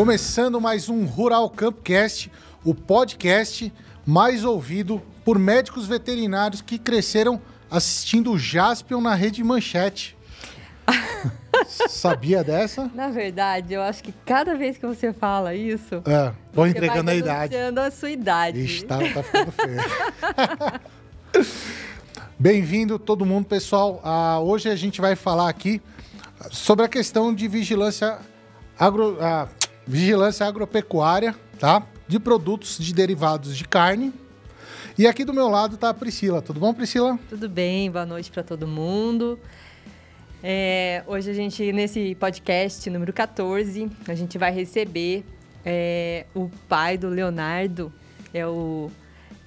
Começando mais um Rural Campcast, o podcast mais ouvido por médicos veterinários que cresceram assistindo o Jaspion na Rede Manchete. Sabia dessa? Na verdade, eu acho que cada vez que você fala isso, É, tô entregando a idade. a sua idade. Ixi, tá, tá ficando feio. Bem-vindo todo mundo, pessoal. Ah, hoje a gente vai falar aqui sobre a questão de vigilância, agro, ah, vigilância agropecuária, tá? De produtos de derivados de carne. E aqui do meu lado tá a Priscila. Tudo bom, Priscila? Tudo bem? Boa noite para todo mundo. É, hoje a gente, nesse podcast número 14, a gente vai receber é, o pai do Leonardo. É o,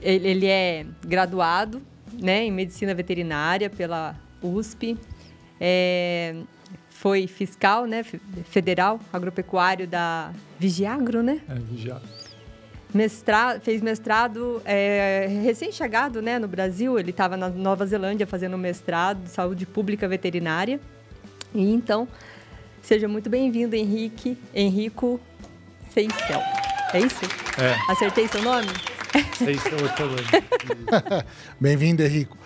ele, ele é graduado né, em medicina veterinária pela USP. É, foi fiscal né, fe- federal agropecuário da Vigiagro, né? É, vigiar. Mestra- fez mestrado é, recém-chegado né, no Brasil. Ele estava na Nova Zelândia fazendo mestrado de saúde pública veterinária. E então, seja muito bem-vindo, Henrique, Henrico Seicel. É isso? É, Acertei seu nome? é problema. Bem-vindo, Henrico.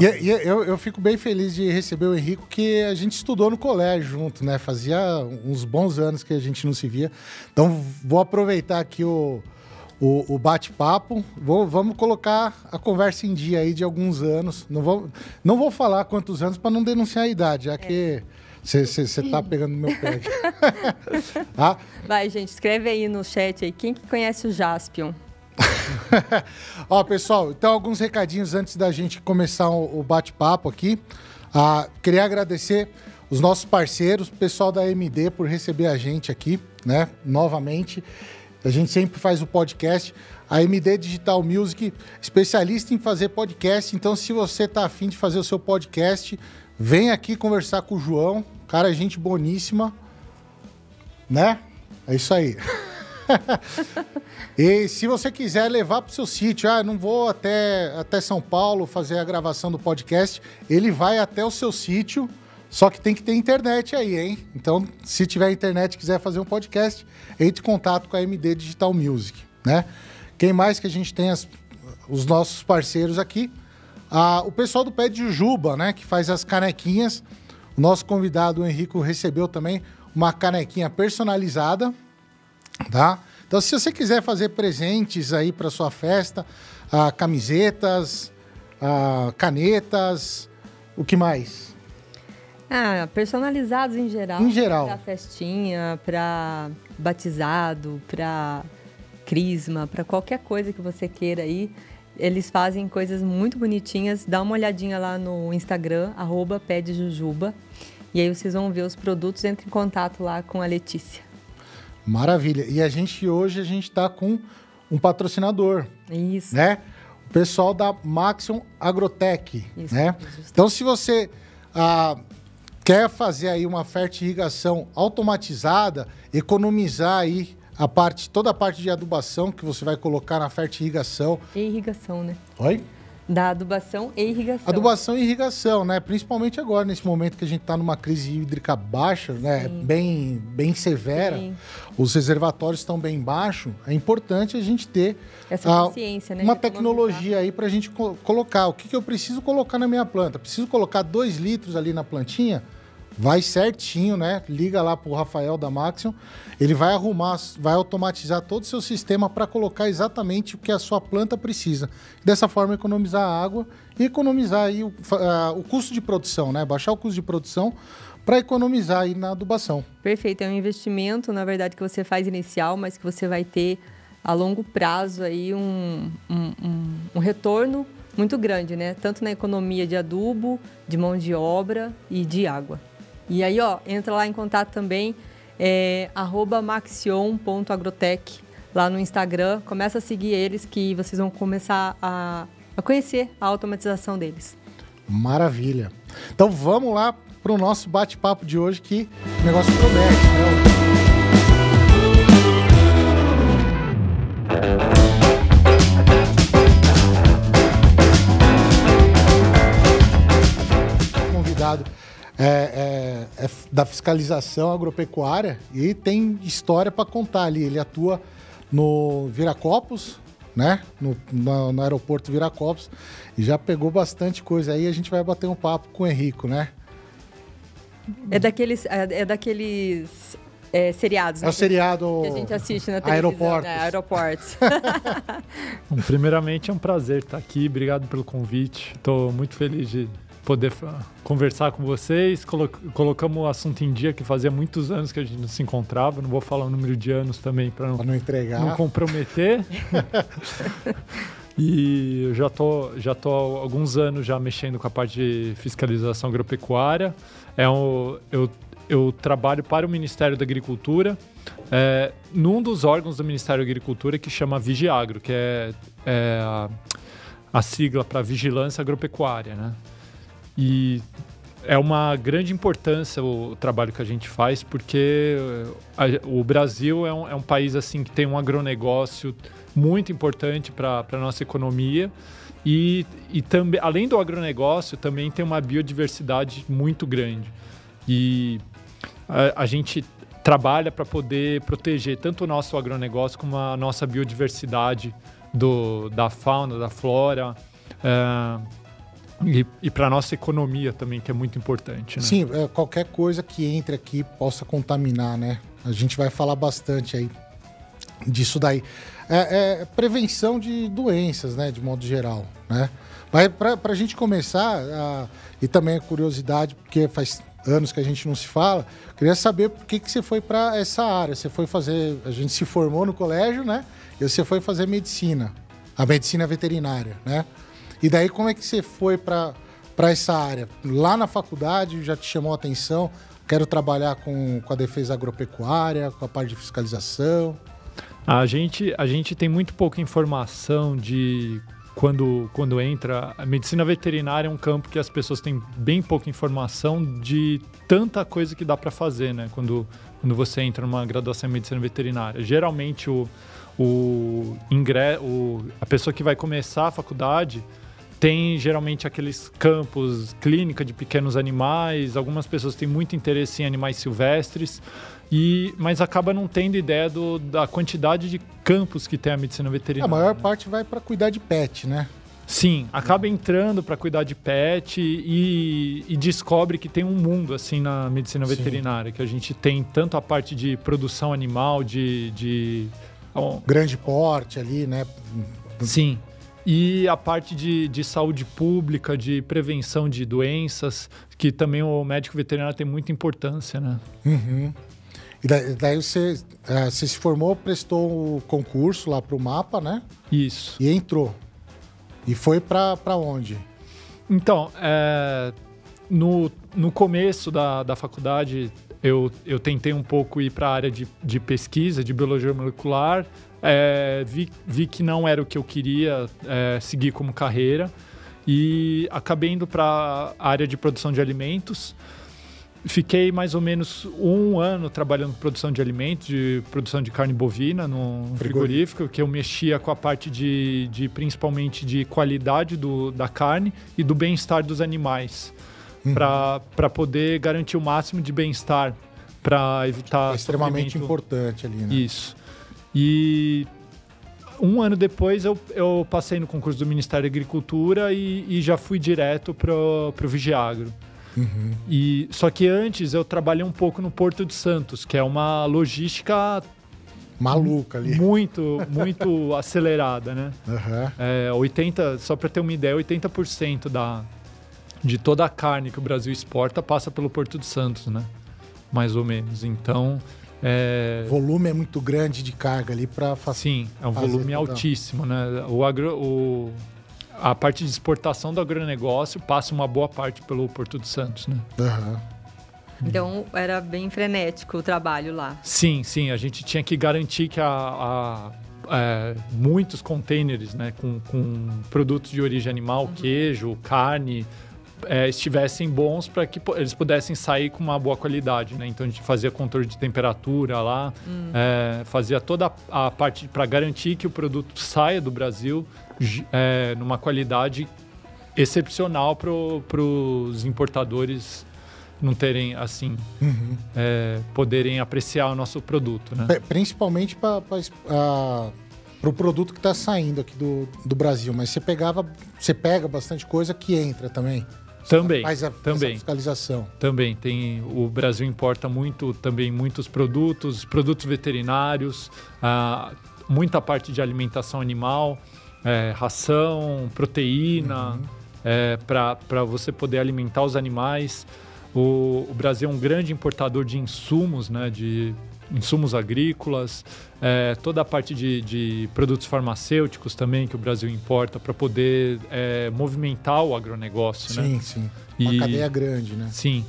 E, e eu, eu fico bem feliz de receber o Henrico, que a gente estudou no colégio junto, né? Fazia uns bons anos que a gente não se via. Então, vou aproveitar aqui o, o, o bate-papo. Vamos colocar a conversa em dia aí de alguns anos. Não vou, não vou falar quantos anos para não denunciar a idade, já que você tá pegando no meu pé aqui. Tá? Vai, gente, escreve aí no chat aí. Quem que conhece o Jaspion? Ó, pessoal, então alguns recadinhos antes da gente começar o, bate-papo aqui. Ah, queria agradecer os nossos parceiros, o pessoal da MD por receber a gente aqui, né? Novamente. A gente sempre faz o podcast. A MD Digital Music, especialista em fazer podcast. Então, se você tá afim de fazer o seu podcast, vem aqui conversar com o João. Cara, gente boníssima. Né? É isso aí. E se você quiser levar para o seu sítio, ah, não vou até, até São Paulo fazer a gravação do podcast, ele vai até o seu sítio, só que tem que ter internet aí, hein? Então, se tiver internet e quiser fazer um podcast, entre em contato com a MD Digital Music, né? Quem mais que a gente tem as- os nossos parceiros aqui? Ah, o pessoal do Pé de Jujuba, né? Que faz as canequinhas. O nosso convidado, o Henrico, recebeu também uma canequinha personalizada, tá? Então, se você quiser fazer presentes aí para sua festa, ah, camisetas, ah, canetas, o que mais? Ah, personalizados em geral. Em geral. Pra festinha, pra batizado, pra crisma, pra qualquer coisa que você queira aí. Eles fazem coisas muito bonitinhas. Dá uma olhadinha lá no Instagram, arroba pé de jujuba. E aí vocês vão ver os produtos, entre em contato lá com a Letícia. Maravilha. E a gente hoje a gente está com um patrocinador, Isso. né? O pessoal da Maxion Agrotech, Isso, né? Então, se você ah, quer fazer aí uma fertirrigação automatizada, economizar aí a parte, toda a parte de adubação que você vai colocar na fertirrigação. E irrigação, né? Oi? Da adubação e irrigação. Adubação e irrigação, né? Principalmente agora, nesse momento que a gente está numa crise hídrica baixa, né? Bem, bem severa. Sim. Os reservatórios estão bem baixos. É importante a gente ter Essa ah, consciência, né? uma tecnologia aí para a gente co- colocar. O que, que eu preciso colocar na minha planta? Preciso colocar dois litros ali na plantinha? Vai certinho, né? Liga lá pro Rafael da Maxion. Ele vai arrumar, vai automatizar todo o seu sistema para colocar exatamente o que a sua planta precisa. Dessa forma, economizar água e economizar aí o, ah, o custo de produção, né? Baixar o custo de produção para economizar aí na adubação. Perfeito, é um investimento, na verdade, que você faz inicial, mas que você vai ter a longo prazo aí um, um, um- um retorno muito grande, né? Tanto na economia de adubo, de mão de obra e de água. E aí, ó, entra lá em contato também, é, maxion.agrotech, lá no Instagram. Começa a seguir eles que vocês vão começar a, a conhecer a automatização deles. Maravilha. Então vamos lá para o nosso bate-papo de hoje que o negócio promete. Né? Convidado é, é- é da fiscalização agropecuária e tem história para contar ali. Ele atua no Viracopos, né? No, no, no, aeroporto Viracopos e já pegou bastante coisa aí. A gente vai bater um papo com o Henrico, né? É daqueles, é, é daqueles é, seriados. É o seriado que a gente assiste na televisão. Aeroportos. Né? Aeroportos. Bom, primeiramente é um prazer estar aqui. Obrigado pelo convite. Estou muito feliz de poder conversar com vocês. colocamos o assunto em dia que fazia muitos anos que a gente não se encontrava. Não vou falar o número de anos também para não, não entregar, não comprometer. e eu já tô já tô há alguns anos já mexendo com a parte de fiscalização agropecuária. É um, eu eu trabalho para o Ministério da Agricultura, é, num dos órgãos do Ministério da Agricultura que chama Vigiagro, que é, é a, a sigla para Vigilância Agropecuária, né? E é uma grande importância o trabalho que a gente faz, porque a, o Brasil é um, é um, país assim que tem um agronegócio muito importante para a nossa economia. E, e também, além do agronegócio, também tem uma biodiversidade muito grande. E a, a gente trabalha para poder proteger tanto o nosso agronegócio como a nossa biodiversidade do, da fauna, da flora. Uh, e, e para a nossa economia também, que é muito importante. Né? Sim, é, qualquer coisa que entre aqui possa contaminar, né? A gente vai falar bastante aí disso daí. É, é prevenção de doenças, né? De modo geral, né? Mas para a gente começar, e também a curiosidade, porque faz anos que a gente não se fala, queria saber por que, que você foi para essa área. Você foi fazer. A gente se formou no colégio, né? E você foi fazer medicina, a medicina veterinária, né? E daí como é que você foi para essa área? Lá na faculdade já te chamou a atenção? Quero trabalhar com, com a defesa agropecuária, com a parte de fiscalização. A gente, a gente tem muito pouca informação de quando, quando entra. A medicina veterinária é um campo que as pessoas têm bem pouca informação de tanta coisa que dá para fazer, né? Quando, quando você entra numa graduação em medicina veterinária. Geralmente, o, o, ingre, o, a pessoa que vai começar a faculdade tem geralmente aqueles campos clínica de pequenos animais. Algumas pessoas têm muito interesse em animais silvestres. E, mas acaba não tendo ideia do, da quantidade de campos que tem a medicina veterinária. A maior parte vai para cuidar de pet, né? Sim, acaba entrando para cuidar de pet e, e, descobre que tem um mundo assim na medicina Sim. veterinária, que a gente tem tanto a parte de produção animal, de, de... grande porte ali, né? Sim. E a parte de, de saúde pública, de prevenção de doenças, que também o médico veterinário tem muita importância, né? Uhum. E daí, daí você, é, você se formou, prestou o concurso lá para o mapa, né? Isso. E entrou. E foi para onde? Então, é, no, no começo da, da faculdade, eu, eu tentei um pouco ir para a área de, de pesquisa, de biologia molecular. É, vi, vi que não era o que eu queria é, seguir como carreira e acabei indo para a área de produção de alimentos. Fiquei mais ou menos um ano trabalhando em produção de alimentos, de produção de carne bovina no frigorífico, que eu mexia com a parte de, de principalmente de qualidade do, da carne e do bem-estar dos animais, uhum. para poder garantir o máximo de bem-estar, para evitar. É extremamente importante ali, né? Isso. E um ano depois eu, eu passei no concurso do Ministério da Agricultura e, e já fui direto para o Vigiagro. Uhum. E só que antes eu trabalhei um pouco no Porto de Santos, que é uma logística maluca ali. Muito, muito acelerada, né? Uhum. É, 80, só para ter uma ideia, 80% da de toda a carne que o Brasil exporta passa pelo Porto de Santos, né? Mais ou menos. Então, é... O volume é muito grande de carga ali para Sim, é um volume altíssimo, né? O, agro, o, a parte de exportação do agronegócio passa uma boa parte pelo Porto de Santos, né? Uhum. Então era bem frenético o trabalho lá. Sim, sim. A gente tinha que garantir que a, a é, muitos containers né, com, com, produtos de origem animal, uhum. queijo, carne, é, estivessem bons para que eles pudessem sair com uma boa qualidade. Né? Então a gente fazia controle de temperatura lá, uhum. é, fazia toda a, a parte para garantir que o produto saia do Brasil é, numa qualidade excepcional para os importadores não terem assim Uhum. é, poderem apreciar o nosso produto, né? Pri- Principalmente para o produto que está saindo aqui do, do Brasil. Mas você pegava, você pega bastante coisa que entra também. Também, Faz a, também. fiscalização. Também tem o Brasil importa muito também muitos produtos, produtos veterinários, ah, muita parte de alimentação animal, é, ração, proteína, para você poder alimentar os animais. O, o Brasil é um grande importador de insumos, né, de insumos agrícolas, é, toda a parte de, de produtos farmacêuticos também que o Brasil importa para poder é, movimentar o agronegócio, né? Sim, sim. Uma E- cadeia grande, né? Sim.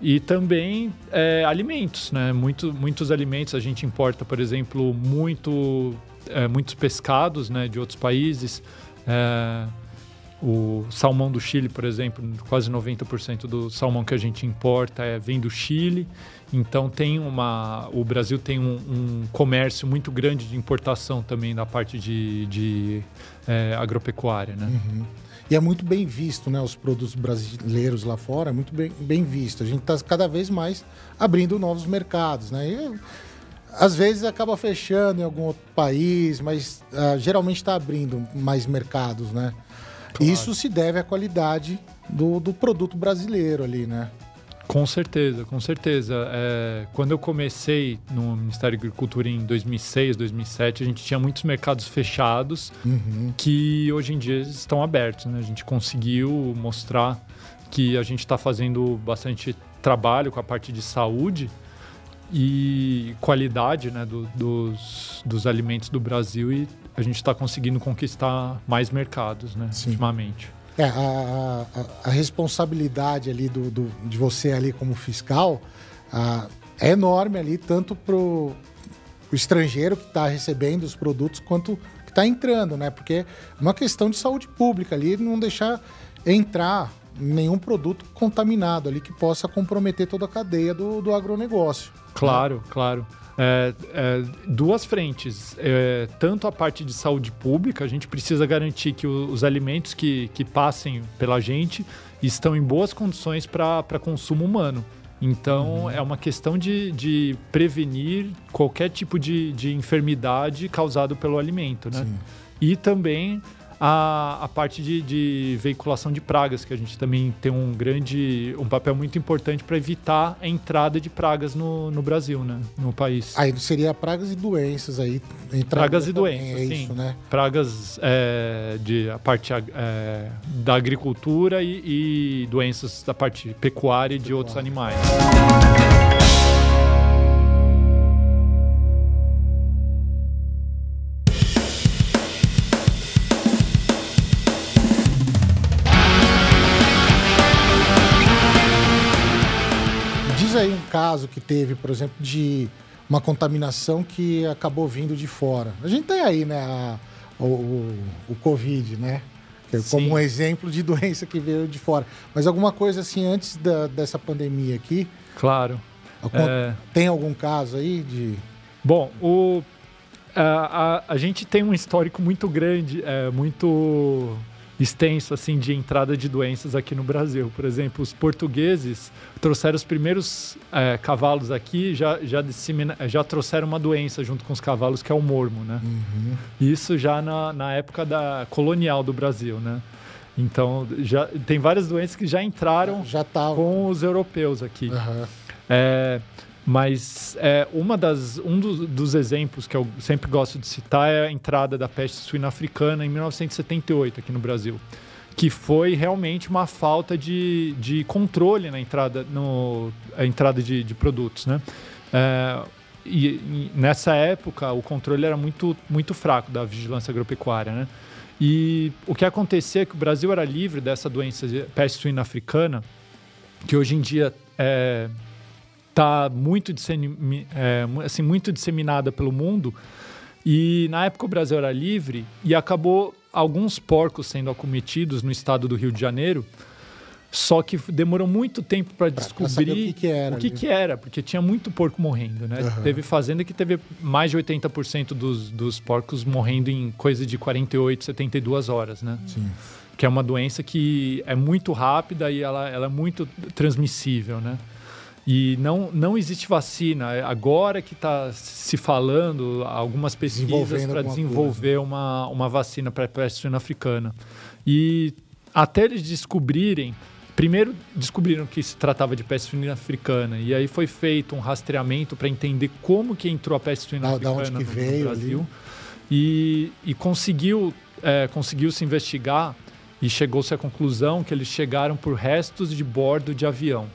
E também é, alimentos, né? Muito, muitos alimentos a gente importa, por exemplo, muito, é, muitos pescados né, de outros países. É, o salmão do Chile, por exemplo, quase 90% do salmão que a gente importa é, vem do Chile. Então tem uma, o Brasil tem um, um comércio muito grande de importação também da parte de, de é, agropecuária, né? Uhum. E é muito bem visto, né? Os produtos brasileiros lá fora é muito bem, bem visto. A gente está cada vez mais abrindo novos mercados, né? E, às vezes acaba fechando em algum outro país, mas ah, geralmente está abrindo mais mercados, né? Claro. Isso se deve à qualidade do, do produto brasileiro ali, né? Com certeza, com certeza. É, quando eu comecei no Ministério da Agricultura em 2006, 2007, a gente tinha muitos mercados fechados Uhum. que hoje em dia estão abertos. Né? A gente conseguiu mostrar que a gente está fazendo bastante trabalho com a parte de saúde e qualidade né, do- dos, dos alimentos do Brasil e a gente está conseguindo conquistar mais mercados né, Sim. ultimamente. É, a, a- a responsabilidade ali do, do- de você ali como fiscal ah, é enorme ali, tanto pro o estrangeiro que está recebendo os produtos, quanto que está entrando, né? Porque é uma questão de saúde pública ali, não deixar entrar nenhum produto contaminado ali que possa comprometer toda a cadeia do, do agronegócio. Claro, claro. É, é, duas frentes. É, tanto a parte de saúde pública, a gente precisa garantir que o- os alimentos que, que passem pela gente estão em boas condições para consumo humano. Então, é uma questão de, de prevenir qualquer tipo de, de enfermidade causado pelo alimento, né? Sim. E também a, a parte de, de veiculação de pragas, que a gente também tem um grande, um papel muito importante para evitar a entrada de pragas no, no Brasil, né? No país. Aí seria pragas e doenças aí. Pragas e doenças, é sim. isso, né? Pragas é, de a parte é, da agricultura e, e doenças da parte pecuária e de outros animais. Caso que teve, por exemplo, de uma contaminação que acabou vindo de fora. A gente tem aí, né, a- o, o, o Covid, né? É como um exemplo de doença que veio de fora. Mas alguma coisa assim antes da- dessa pandemia aqui, Claro. acon- É, tem algum caso aí de. Bom, o, a, a, a gente tem um histórico muito grande, é, muito extenso assim de entrada de doenças aqui no Brasil. Por exemplo, os portugueses trouxeram os primeiros é, cavalos aqui, já, já, já trouxeram uma doença junto com os cavalos, que é o mormo, né? Uhum. Isso já na, na época da colonial do Brasil, né? Então, já tem várias doenças que já entraram Já tava. com os europeus aqui. Aham. É, mas é, uma das, um dos, dos exemplos que eu sempre gosto de citar é a entrada da peste suína africana em 1978 aqui no Brasil, que foi realmente uma falta de, de controle na entrada, no, a entrada de, de produtos, né? É, e, e nessa época o controle era muito, muito fraco da vigilância agropecuária, né? E o que acontecia é que o Brasil era livre dessa doença de peste suína africana, que hoje em dia é, está muito, dissemi- é, assim, muito disseminada pelo mundo. E na época o Brasil era livre e acabou alguns porcos sendo acometidos no estado do Rio de Janeiro Só que demorou muito tempo para descobrir o que, que era. O que, que, era, porque tinha muito porco morrendo, né? Uhum. Teve fazenda que teve mais de 80% dos, dos porcos morrendo em coisa de 48, 72 horas, né? Sim. Que é uma doença que é muito rápida e ela, ela é muito transmissível, né? E não, não existe vacina. Agora que está se falando algumas pesquisas para desenvolver uma, uma vacina para a peste suína africana. E até eles descobrirem Primeiro descobriram que se tratava de peste suína africana e aí foi feito um rastreamento para entender como que entrou a peste suína da, africana no, veio Brasil e, e, conseguiu é, conseguiu se investigar e chegou-se à conclusão que eles chegaram por restos de bordo de avião.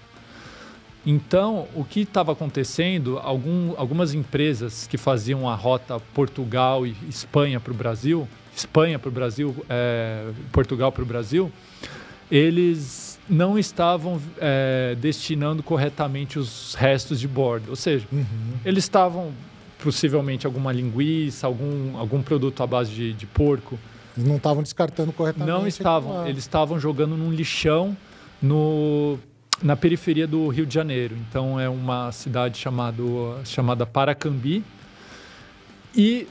Então, o que estava acontecendo? Algum, algumas empresas que faziam a rota Portugal e Espanha para o Brasil, Espanha para o Brasil, é, Portugal para o Brasil, eles não estavam é, destinando corretamente os restos de bordo. Ou seja, uhum. eles estavam possivelmente alguma linguiça, algum, algum produto à base de, de porco. Eles não estavam descartando corretamente. Não estavam. Eles estavam jogando num lixão no, na periferia do Rio de Janeiro. Então é uma cidade chamado, chamada Paracambi. E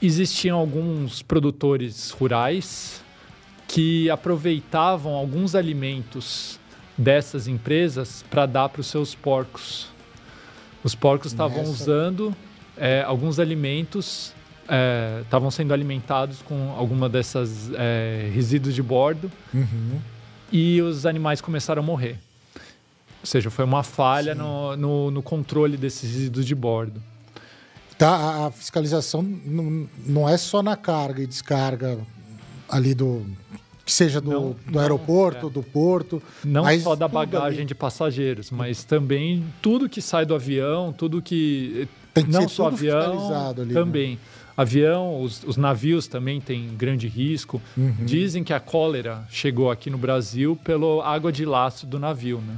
existiam alguns produtores rurais que aproveitavam alguns alimentos dessas empresas para dar para os seus porcos. Os porcos estavam usando é, alguns alimentos, estavam é, sendo alimentados com alguma dessas é, resíduos de bordo uhum. e os animais começaram a morrer. Ou seja, foi uma falha no, no, no, controle desses resíduos de bordo. Tá, a fiscalização não, não é só na carga e descarga ali do, que seja do, não, do aeroporto, é. do porto. Não só da bagagem ali. de passageiros, mas também tudo que sai do avião, tudo que. Tem que não ser só avião, ali, né? também. Né? Avião, os, os, navios também têm grande risco. Uhum. Dizem que a cólera chegou aqui no Brasil pela água de lastro do navio, né?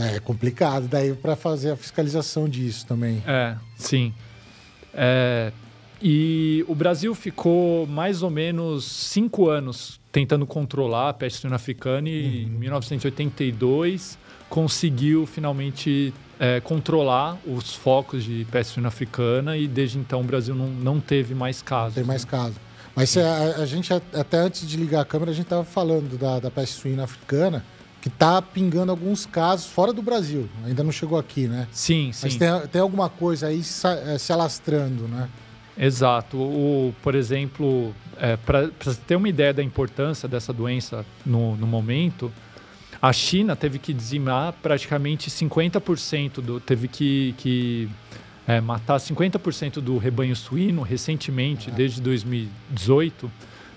É complicado daí para fazer a fiscalização disso também. É, sim. É, e o Brasil ficou mais ou menos cinco anos tentando controlar a peste suína africana e uhum. em 1982 conseguiu finalmente é, controlar os focos de peste suína africana e desde então o Brasil não, não teve mais casos. Tem mais né? casos. Mas a, a, gente, até antes de ligar a câmera, a gente estava falando da, da peste suína africana, que está pingando alguns casos fora do Brasil. Ainda não chegou aqui, né? Sim, sim. Mas tem, tem alguma coisa aí se, é, se alastrando, né? Exato. O, por exemplo, é, para ter uma ideia da importância dessa doença no, no momento, a China teve que dizimar praticamente 50% do. teve que, que é, matar 50% do rebanho suíno recentemente, desde 2018.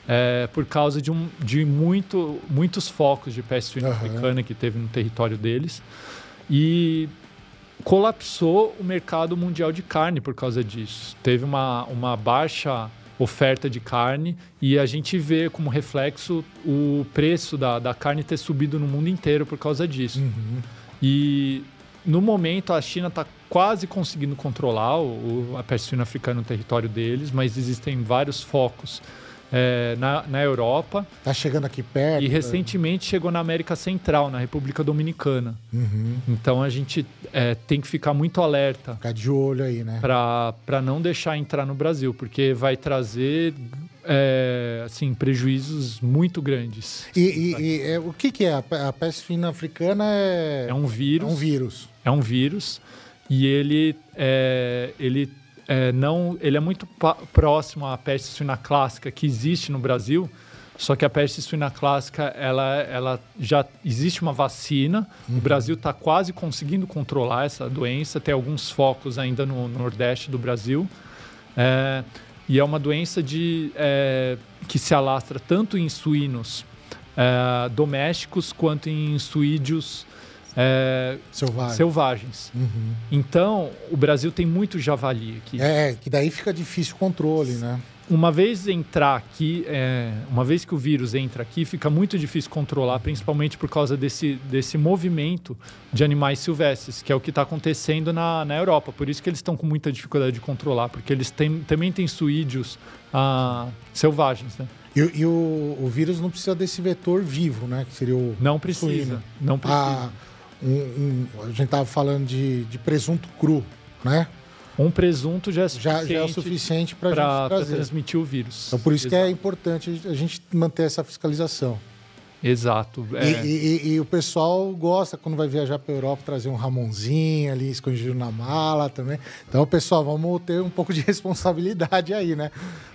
É, por causa de, um, de muito, muitos focos de peste suína uhum. africana que teve no território deles. E colapsou o mercado mundial de carne por causa disso. Teve uma, uma baixa oferta de carne e a gente vê como reflexo o preço da, da carne ter subido no mundo inteiro por causa disso. Uhum. E no momento a China está quase conseguindo controlar o, a peste suína africana no território deles, mas existem vários focos é, na, na Europa. Está chegando aqui perto. E né? recentemente chegou na América Central, na República Dominicana. Uhum. Então a gente é, tem que ficar muito alerta. Ficar de olho aí, né? Para não deixar entrar no Brasil, porque vai trazer é, assim, prejuízos muito grandes. E, e, e é, o que, que é? A peste suína africana é... É um vírus. É um vírus. É um vírus. E ele, é, ele é, não, ele é muito próximo à peste suína clássica que existe no Brasil. Só que a peste suína clássica, ela, ela já existe uma vacina. Uhum. O Brasil está quase conseguindo controlar essa doença. Tem alguns focos ainda no, no Nordeste do Brasil. É, e é uma doença de, é, que se alastra tanto em suínos é, domésticos quanto em suídeos é, Selvagem. selvagens. Uhum. Então, o Brasil tem muito javali aqui. É, que daí fica difícil o controle, né? uma vez entrar aqui, é, uma vez que o vírus entra aqui, fica muito difícil controlar, principalmente por causa desse, desse movimento de animais silvestres, que é o que está acontecendo na, na Europa. Por isso que eles estão com muita dificuldade de controlar, porque eles têm, também têm suídeos ah, selvagens, né? E, e o, o, vírus não precisa desse vetor vivo, né? Que seria o Não precisa, suíno. não precisa. Ah, um, um, a gente estava falando de, de presunto cru, né? Um presunto já é suficiente, já, já é suficiente para transmitir o vírus. Então, por isso Exato. que é importante a gente manter essa fiscalização. Exato. É. E, e, e, o pessoal gosta, quando vai viajar para a Europa, trazer um Ramonzinho ali escondido na mala também. Então, pessoal, vamos ter um pouco de responsabilidade aí, né?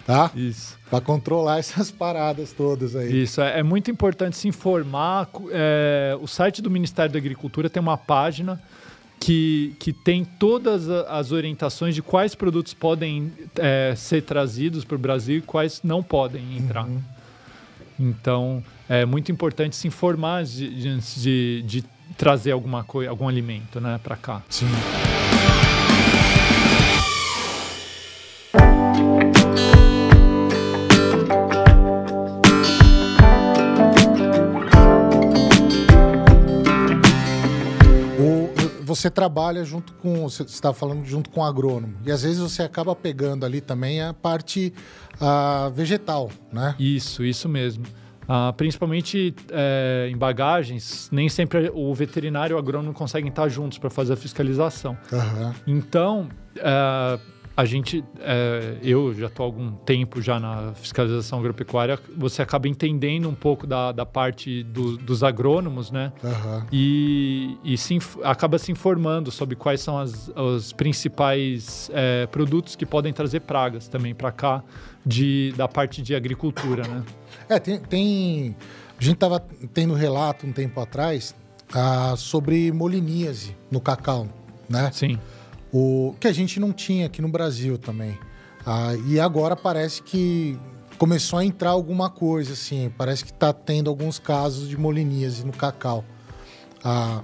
Tá? Isso. Para controlar essas paradas todas aí. Isso. É, é muito importante se informar. É, o site do Ministério da Agricultura tem uma página que, que tem todas as orientações de quais produtos podem é, ser trazidos para o Brasil e quais não podem entrar. Uhum. Então, é muito importante se informar antes de, de, de, trazer alguma coisa, algum alimento né, para cá. Sim. você trabalha junto com, você está falando junto com o agrônomo, e às vezes você acaba pegando ali também a parte a vegetal, né? Isso, isso mesmo. Uh, principalmente é, em bagagens, nem sempre o veterinário e o agrônomo conseguem estar juntos para fazer a fiscalização. Uhum. Então, uh, a gente, é, eu já estou há algum tempo já na fiscalização agropecuária, você acaba entendendo um pouco da, da parte do, dos agrônomos, né? Uhum. E, e se, acaba se informando sobre quais são as, os principais é, produtos que podem trazer pragas também para cá, de, da parte de agricultura, né? É, tem, tem a gente estava tendo relato um tempo atrás ah, sobre moliníase no cacau, né? Sim. O que a gente não tinha aqui no Brasil também. Ah, e agora parece que começou a entrar alguma coisa, assim. Parece que está tendo alguns casos de moliníase no cacau. Ah,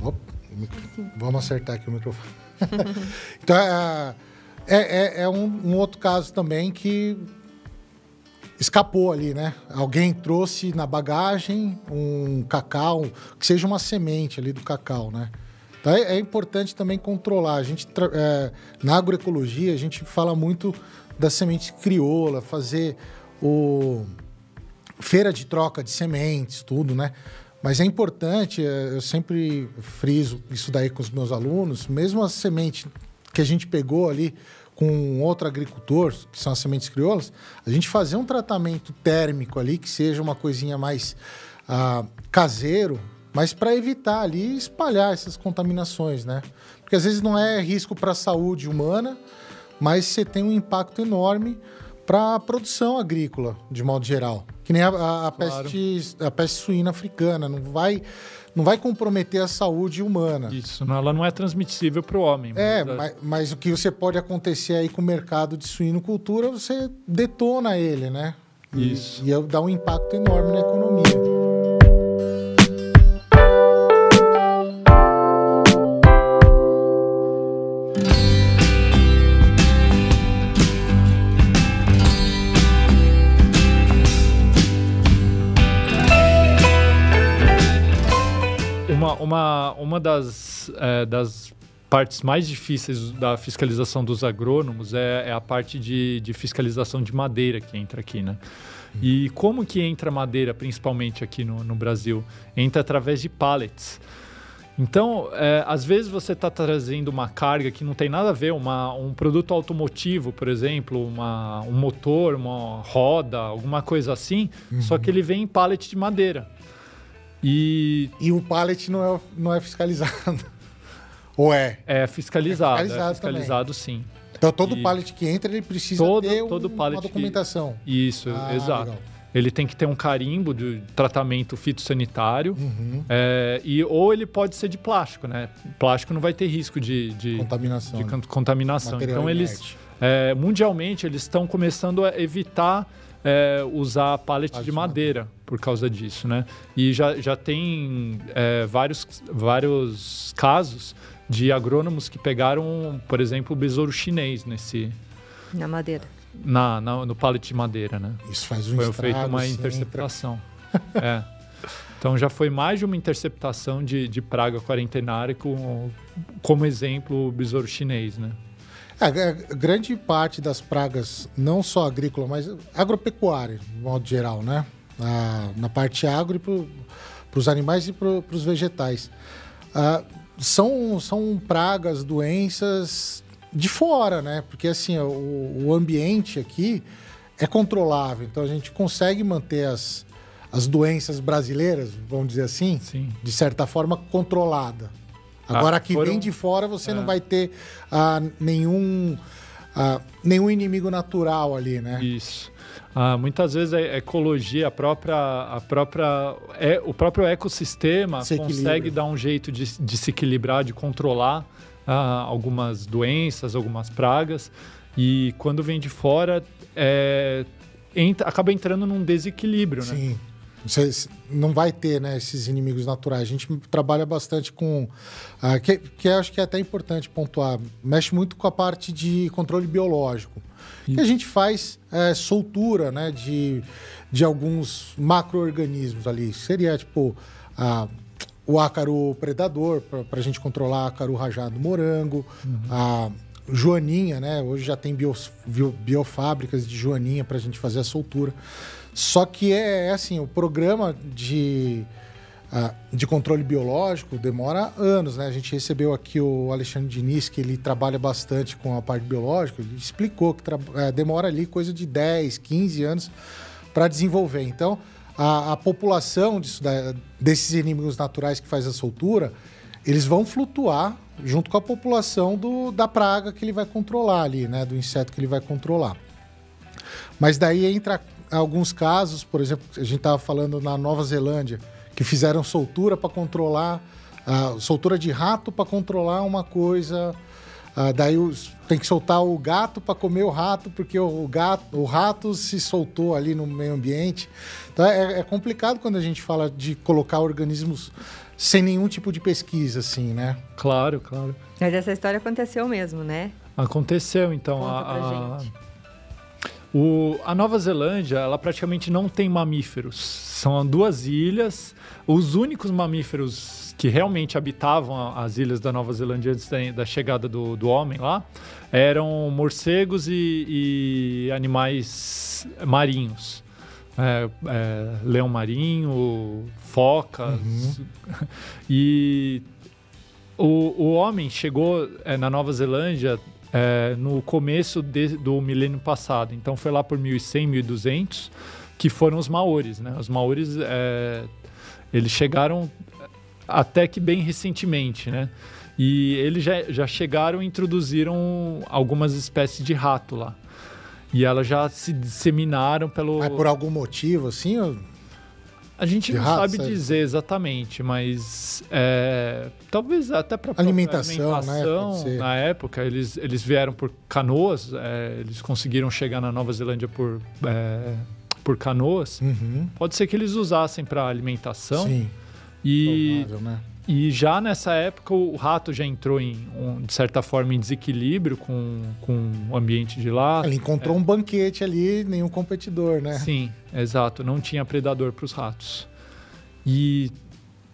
opa, vamos acertar aqui o microfone. então, é, é, é, é um, um, outro caso também que escapou ali, né? Alguém trouxe na bagagem um cacau, que seja uma semente ali do cacau, né? Então é, é importante também controlar. A gente é, na agroecologia a gente fala muito da semente crioula, fazer o feira de troca de sementes, tudo, né? Mas é importante, é, eu sempre friso isso daí com os meus alunos, mesmo a semente que a gente pegou ali com outro agricultor, que são as sementes crioulas, a gente fazer um tratamento térmico ali, que seja uma coisinha mais ah, caseiro, mas para evitar ali espalhar essas contaminações, né? Porque às vezes não é risco para a saúde humana, mas você tem um impacto enorme para a produção agrícola, de modo geral. Que nem a, a, a claro. peste, a peste suína africana, não vai, não vai comprometer a saúde humana. Isso, ela não é transmissível para o homem. É, mas, mas, o que você pode acontecer aí com o mercado de suinocultura, você detona ele, né? E, Isso. E dá um impacto enorme na economia. Uma, uma das, é, das partes mais difíceis da fiscalização dos agrônomos é, é, a parte de, de fiscalização de madeira que entra aqui, né? E como que entra madeira, principalmente aqui no, no Brasil? Entra através de pallets. Então, é, às vezes você está trazendo uma carga que não tem nada a ver, uma, um produto automotivo, por exemplo, uma, um motor, uma roda, alguma coisa assim, uhum. só que ele vem em pallet de madeira. E, e o pallet não é, não é fiscalizado. Ou é? É fiscalizado. É fiscalizado, é fiscalizado sim. Então todo e pallet que entra, ele precisa todo, ter todo um, uma documentação. Que... Isso, ah, exato. Legal. Ele tem que ter um carimbo de tratamento fitossanitário. Uhum. É, e, ou ele pode ser de plástico, né? Plástico não vai ter risco de, de contaminação. De né? contaminação. então, eles, é, mundialmente, eles estão começando a evitar é, usar pallet de madeira por causa disso, né? E já, já tem é, vários, vários casos de agrônomos que pegaram, por exemplo, o besouro chinês nesse... Na madeira. na, na, no pallet de madeira, né? Isso faz um Foi estrago, feita uma interceptação. é. Então já foi mais de uma interceptação de, de praga quarentenária com, como exemplo o besouro chinês, né? É, é, grande parte das pragas, não só agrícola, mas agropecuária, de modo geral, né? Na, na parte agro para os animais e para os vegetais. Ah, são, são pragas, doenças de fora, né? Porque assim, o, o ambiente aqui é controlável, então a gente consegue manter as, as doenças brasileiras, vamos dizer assim, Sim. de certa forma controlada. Agora, Ah, que foram- vem de fora, você É. não vai ter ah, nenhum, ah, nenhum inimigo natural ali, né? Isso. Ah, muitas vezes a ecologia, a própria, a própria, é, o próprio ecossistema Se equilibra. consegue dar um jeito de, de se equilibrar, de controlar ah, algumas doenças, algumas pragas. E quando vem de fora, é, entra- acaba entrando num desequilíbrio, né? Sim. Você não vai ter né, esses inimigos naturais. A gente trabalha bastante com. ah, que, que acho que é até importante pontuar. Mexe muito com a parte de controle biológico. Que a gente faz é, soltura né, de, de alguns macro-organismos ali. Seria tipo ah, o ácaro predador, para a gente controlar ácaro rajado morango, a joaninha, né? Hoje já tem bios- bio- biofábricas de joaninha para a gente fazer a soltura. Só que é, é assim, o programa de, ah, de controle biológico demora anos, né? A gente recebeu aqui o Alexandre Diniz, que ele trabalha bastante com a parte biológica, ele explicou que eh, demora ali coisa de 10, 15 anos para desenvolver. Então, a, a população disso da- desses inimigos naturais que faz a soltura, eles vão flutuar junto com a população do, da praga que ele vai controlar ali, né? Do inseto que ele vai controlar. Mas daí entra alguns casos, por exemplo, a gente estava falando na Nova Zelândia, que fizeram soltura para controlar, ah, soltura de rato para controlar uma coisa. ah, daí os- tem que soltar o gato para comer o rato, porque o, gato, o rato se soltou ali no meio ambiente. Então é, é complicado quando a gente fala de colocar organismos sem nenhum tipo de pesquisa, assim, né? Claro, claro. Mas essa história aconteceu mesmo, né? Aconteceu, então. Conta a, pra a- gente. O- a Nova Zelândia, ela praticamente não tem mamíferos. São duas ilhas. Os únicos mamíferos que realmente habitavam as ilhas da Nova Zelândia antes da, da chegada do, do homem lá eram morcegos e, e animais marinhos. É, é, leão marinho, focas. E o, o homem chegou é, na Nova Zelândia é, no começo de- do milênio passado. Então foi lá por 1100, 1200 que foram os maores, né? Os maores é, eles chegaram até que bem recentemente, né? E eles já, já chegaram e introduziram algumas espécies de rato lá. E elas já se disseminaram pelo. Mas por algum motivo, assim, ou- A gente De não rato, sabe dizer exatamente, mas é, talvez até para Alimentação, né? Pode ser. na época eles, eles vieram por canoas, é, eles conseguiram chegar na Nova Zelândia por é, por canoas. Uhum. Pode ser que eles usassem para alimentação Sim, e provável, né? E já nessa época o rato já entrou em um, de certa forma em desequilíbrio com, com o ambiente de lá. Ele encontrou um banquete ali, nenhum competidor, né? Sim, exato. Não tinha predador para os ratos. E,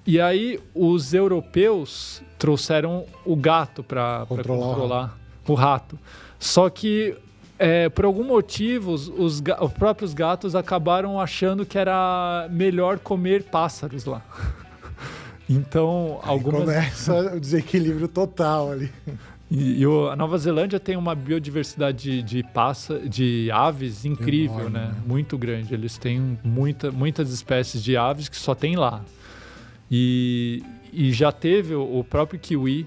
e aí os europeus trouxeram o gato para Controlar o controlar, o rato. Só que é, por algum motivo os, os os próprios gatos acabaram achando que era melhor comer pássaros lá. Então, Aí algumas começa o desequilíbrio total ali. E, e o- a Nova Zelândia tem uma biodiversidade de, de, passa, de aves incrível, Enorme, né? né? Muito grande. Eles têm muita, muitas espécies de aves que só tem lá. E, e já teve o, o próprio kiwi,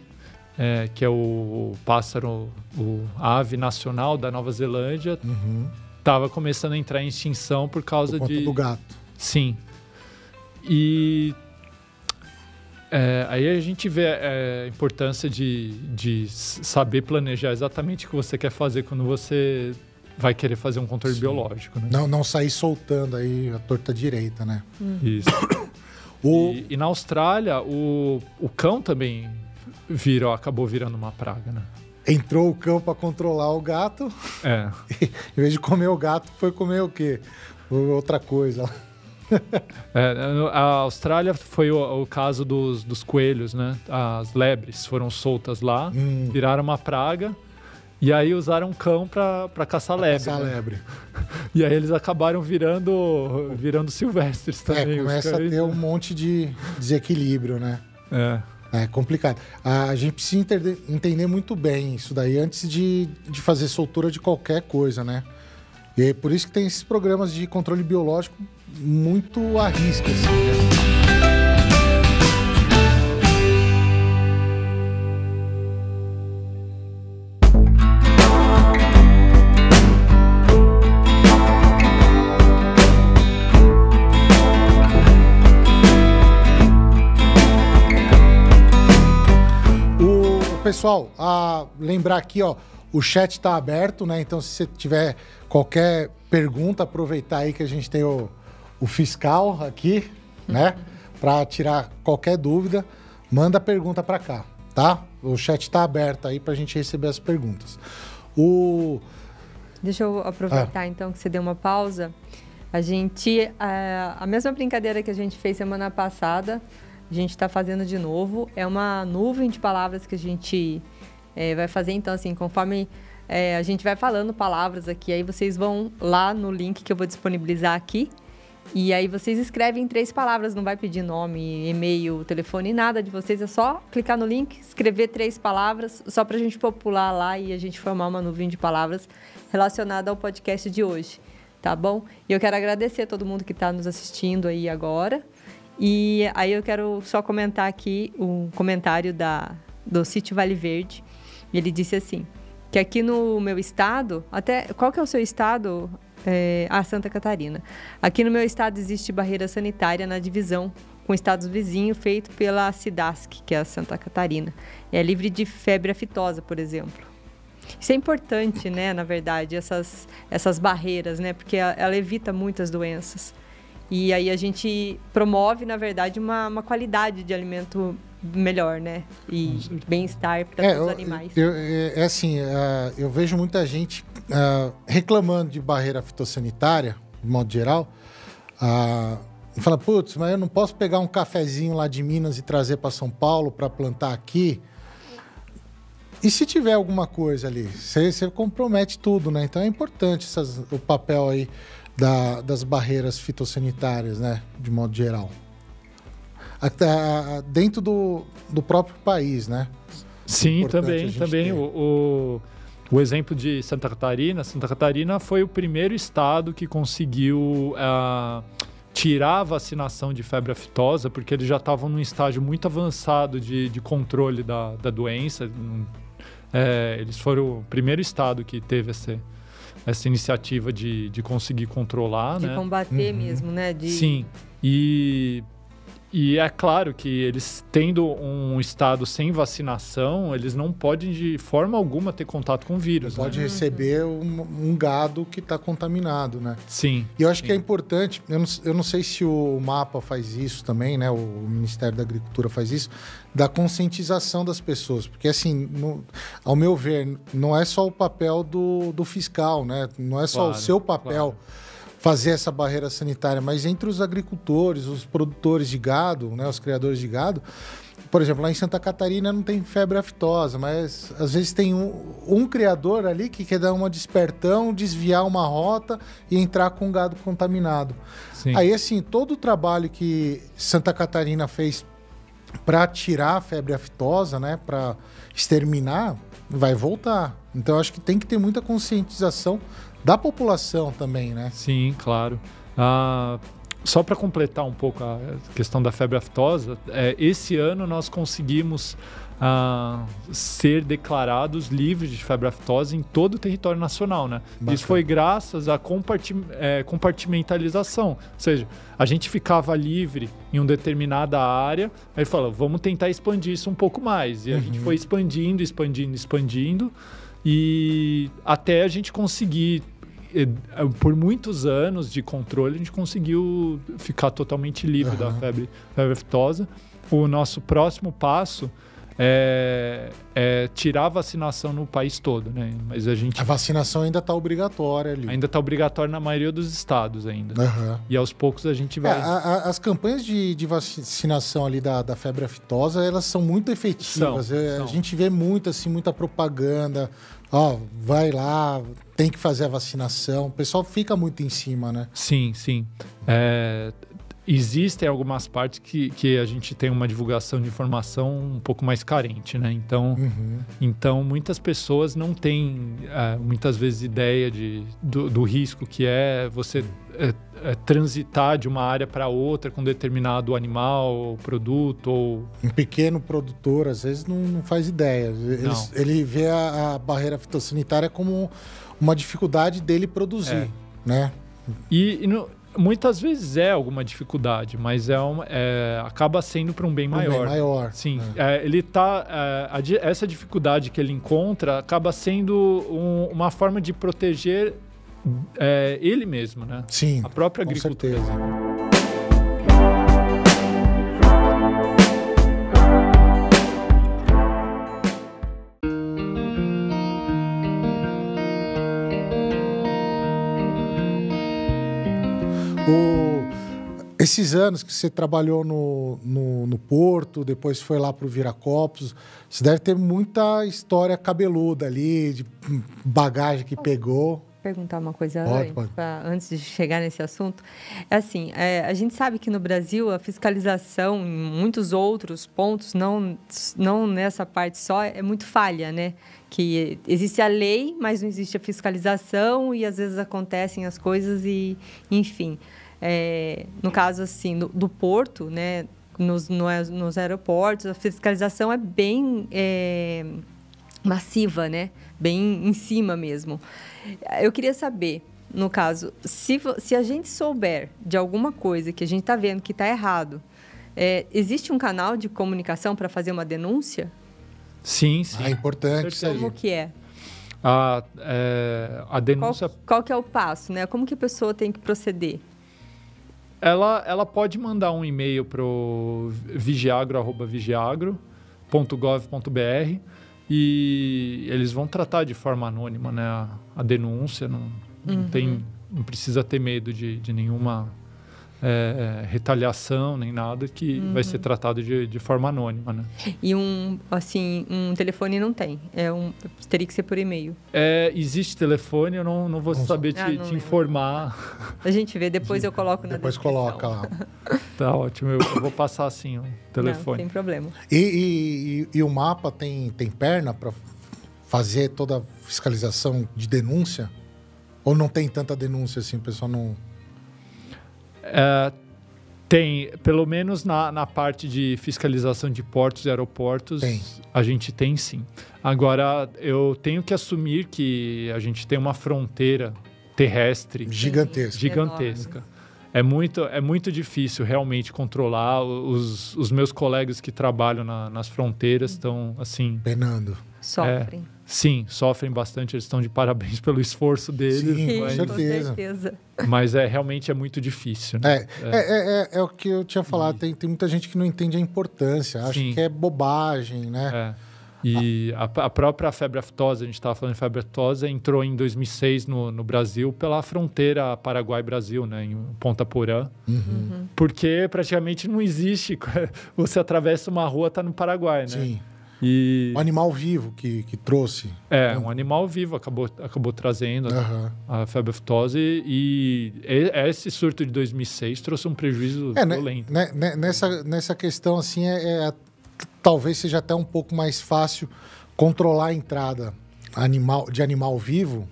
é, que é o, pássaro, o a ave nacional da Nova Zelândia, Uhum. estava começando a entrar em extinção por causa Por de do gato. Sim. E é, aí a gente vê é, a importância de, de saber planejar exatamente o que você quer fazer quando você vai querer fazer um controle Sim. biológico, né? Não, não sair soltando aí a torta direita, né? Isso. O, E, e na Austrália, o, o cão também virou, acabou virando uma praga, né? entrou o cão para controlar o gato. É. em vez de comer o gato, foi comer o quê? Outra coisa. É, a Austrália foi o, o caso dos, dos, coelhos, né? As lebres foram soltas lá, hum. viraram uma praga. E aí usaram cão para caçar pra lebre. Caçar né? lebre. E aí eles acabaram virando, virando silvestres é, também. É, começa a ter um monte de desequilíbrio, né? É. É complicado. A gente precisa entender, entender muito bem isso daí antes de, de fazer soltura de qualquer coisa, né? E é por isso que tem esses programas de controle biológico muito à risca, assim, né? pessoal, a lembrar aqui, ó, o chat está aberto, né? Então, se você tiver qualquer pergunta, aproveitar aí que a gente tem o, o fiscal aqui, né? Para tirar qualquer dúvida, manda pergunta para cá, tá? O chat está aberto aí para a gente receber as perguntas. O... Deixa eu aproveitar ah. então que você deu uma pausa. A gente, a, a mesma brincadeira que a gente fez semana passada, a gente está fazendo de novo. É uma nuvem de palavras que a gente é, vai fazer. Então, assim, conforme é, a gente vai falando palavras aqui, aí vocês vão lá no link que eu vou disponibilizar aqui. E aí vocês escrevem três palavras, não vai pedir nome, e-mail, telefone, nada de vocês. É só clicar no link, escrever três palavras, só para a gente popular lá e a gente formar uma nuvem de palavras relacionada ao podcast de hoje. Tá bom? E eu quero agradecer a todo mundo que está nos assistindo aí agora. E aí eu quero só comentar aqui um comentário da, do Sítio Vale Verde. Ele disse assim, que aqui no meu estado, até qual que é o seu estado? É, ah, Santa Catarina. Aqui no meu estado existe barreira sanitária na divisão com estados vizinhos feito pela SIDASC, que é a Santa Catarina. É livre de febre aftosa, por exemplo. Isso é importante, né, na verdade, essas, essas barreiras, né, porque ela evita muitas doenças. E aí a gente promove, na verdade, uma, uma qualidade de alimento melhor, né? E bem-estar para é, os animais. Eu, é, é assim, uh, eu vejo muita gente uh, reclamando de barreira fitossanitária, de modo geral. Uh, fala, putz, mas eu não posso pegar um cafezinho lá de Minas e trazer para São Paulo para plantar aqui. E se tiver alguma coisa ali, você compromete tudo, né? Então é importante essas, o papel aí da, das barreiras fitossanitárias, né, de modo geral. Até dentro do, do próprio país, né? Sim, também, também o, o, o, exemplo de Santa Catarina. Santa Catarina foi o primeiro estado que conseguiu uh, tirar a vacinação de febre aftosa, porque eles já estavam num estágio muito avançado de, de controle da, da doença. É, eles foram o primeiro estado que teve esse, essa iniciativa de, de conseguir controlar, de né? combater uhum. mesmo, né? De... Sim. E e é claro que eles, tendo um estado sem vacinação, eles não podem de forma alguma ter contato com o vírus. Não né? pode receber um, um, gado que está contaminado, né? Sim. E eu acho sim. que é importante, eu não, eu não sei se o MAPA faz isso também, né? O Ministério da Agricultura faz isso, da conscientização das pessoas. Porque, assim, no, ao meu ver, não é só o papel do, do fiscal, né? Não é só claro, o seu papel. Claro fazer essa barreira sanitária, mas entre os agricultores, os produtores de gado, né, os criadores de gado, por exemplo, lá em Santa Catarina não tem febre aftosa, mas às vezes tem um, um criador ali que quer dar uma despertão, desviar uma rota e entrar com gado contaminado. Sim. Aí, assim, todo o trabalho que Santa Catarina fez para tirar a febre aftosa, né, para exterminar, vai voltar. Então, acho que tem que ter muita conscientização da população também, né? Sim, claro. Ah, só para completar um pouco a questão da febre aftosa, é, esse ano nós conseguimos ah, ser declarados livres de febre aftosa em todo o território nacional, né? Bacana. Isso foi graças à é, compartimentalização, ou seja, a gente ficava livre em uma determinada área, aí fala, vamos tentar expandir isso um pouco mais, e a uhum. gente foi expandindo, expandindo, expandindo. E até a gente conseguir, eh, por muitos anos de controle, a gente conseguiu ficar totalmente livre uhum. da febre, febre aftosa. O nosso próximo passo é, é tirar a vacinação no país todo, né? Mas a gente A vacinação ainda está obrigatória ali. ainda está obrigatório na maioria dos estados ainda. Aham. E aos poucos a gente É, vai. a- a- as campanhas de, de vacinação ali da, da febre aftosa, elas são muito efetivas. São, É, são. A gente vê muito, assim, muita propaganda. Ó, vai lá, tem que fazer a vacinação. O pessoal fica muito em cima, né? Sim, sim. É, existem algumas partes que, que a gente tem uma divulgação de informação um pouco mais carente, né? Então, Uhum. então muitas pessoas não têm é, muitas vezes ideia de, do, do risco que é você é, é, transitar de uma área para outra com determinado animal, ou produto ou Um pequeno produtor, às vezes, não, não faz ideia. Eles- ele vê a, a barreira fitossanitária como uma dificuldade dele produzir, É. né? E, e no- muitas vezes é alguma dificuldade, mas é, uma, é acaba sendo para um bem Um bem maior. maior. Sim, né? é, ele tá. é, a essa dificuldade que ele encontra acaba sendo um- uma forma de proteger é, ele mesmo, né? Sim, A própria com agricultura. certeza. O- esses anos que você trabalhou no, no, no Porto, depois foi lá para o Viracopos, você deve ter muita história cabeluda ali, de bagagem que pegou. perguntar uma coisa Pode, antes, pode. pra- antes de chegar nesse assunto. É assim, é, a gente sabe que no Brasil a fiscalização em muitos outros pontos, não, não nessa parte só, é muito falha, né? Que existe a lei, mas não existe a fiscalização e às vezes acontecem as coisas e, enfim. É, no caso assim do, do porto, né? Nos, no- nos aeroportos, a fiscalização é bem é, massiva, né? Bem em cima mesmo. Eu queria saber, no caso, se, se a gente souber de alguma coisa que a gente está vendo que está errado, é, existe um canal de comunicação para fazer uma denúncia? Sim, sim. É importante isso aí. Como que é? A, é, a Qual, denúncia qual que é o passo, né? Como que a pessoa tem que proceder? Ela, ela pode mandar um e-mail para o vigiagro.vigiagro.gov.br e eles vão tratar de forma anônima né, a, a denúncia. Não, não, tem, não precisa ter medo de, de nenhuma é, retaliação nem nada que vai ser tratado de, de forma anônima. Né? E um, assim, um telefone não tem. É um, teria que ser por e-mail. É, existe telefone, eu não, não vou Não saber te, Ah, não te informar. A gente vê, depois eu coloco na Depois descrição. coloca lá. Tá ótimo, eu, eu vou passar assim o Não, telefone. sem problema. E, e- e- e o mapa tem, tem perna para fazer toda a fiscalização de denúncia? Ou não tem tanta denúncia assim, o pessoal não. É, tem, pelo menos na, na parte de fiscalização de portos e aeroportos, Tem. a gente tem sim. Agora, eu tenho que assumir que a gente tem uma fronteira terrestre Gigantesca. gigantesca. É muito, é muito difícil realmente controlar. Os, os meus colegas que trabalham na- nas fronteiras estão, assim, Penando. Sofrem. Sim, sofrem bastante. Eles estão de parabéns pelo esforço deles, Sim, com mas, certeza. com certeza. mas é realmente é muito difícil. Né? É, é, é, é- é o que eu tinha falado. Tem, tem muita gente que não entende a importância. Acha Sim. que é bobagem, né? É. E a, a própria febre aftosa, a gente estava falando de febre aftosa, entrou em 2006 no, no Brasil pela fronteira Paraguai-Brasil, né, em Ponta Porã, Uhum. porque praticamente não existe. Você atravessa uma rua, tá no Paraguai, né? Sim. E O animal vivo que, que trouxe. é um animal vivo acabou acabou trazendo Aham. a febre aftosa e, e esse surto de 2006 trouxe um prejuízo É, né, violento. né, né, nessa, nessa questão, assim, é, é- talvez seja até um pouco mais fácil controlar a entrada animal, de animal vivo,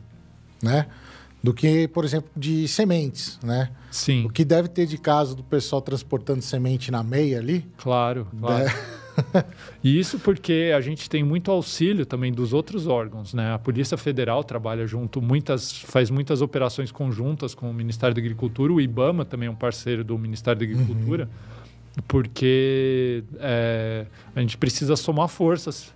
né? Do que, por exemplo, de sementes, né? Sim, O que deve ter de caso do pessoal transportando semente na meia ali. claro, claro. né? E isso porque a gente tem muito auxílio também dos outros órgãos, né? A Polícia Federal trabalha junto, muitas, faz muitas operações conjuntas com o Ministério da Agricultura, o IBAMA também é um parceiro do Ministério da Agricultura, porque é, a gente precisa somar forças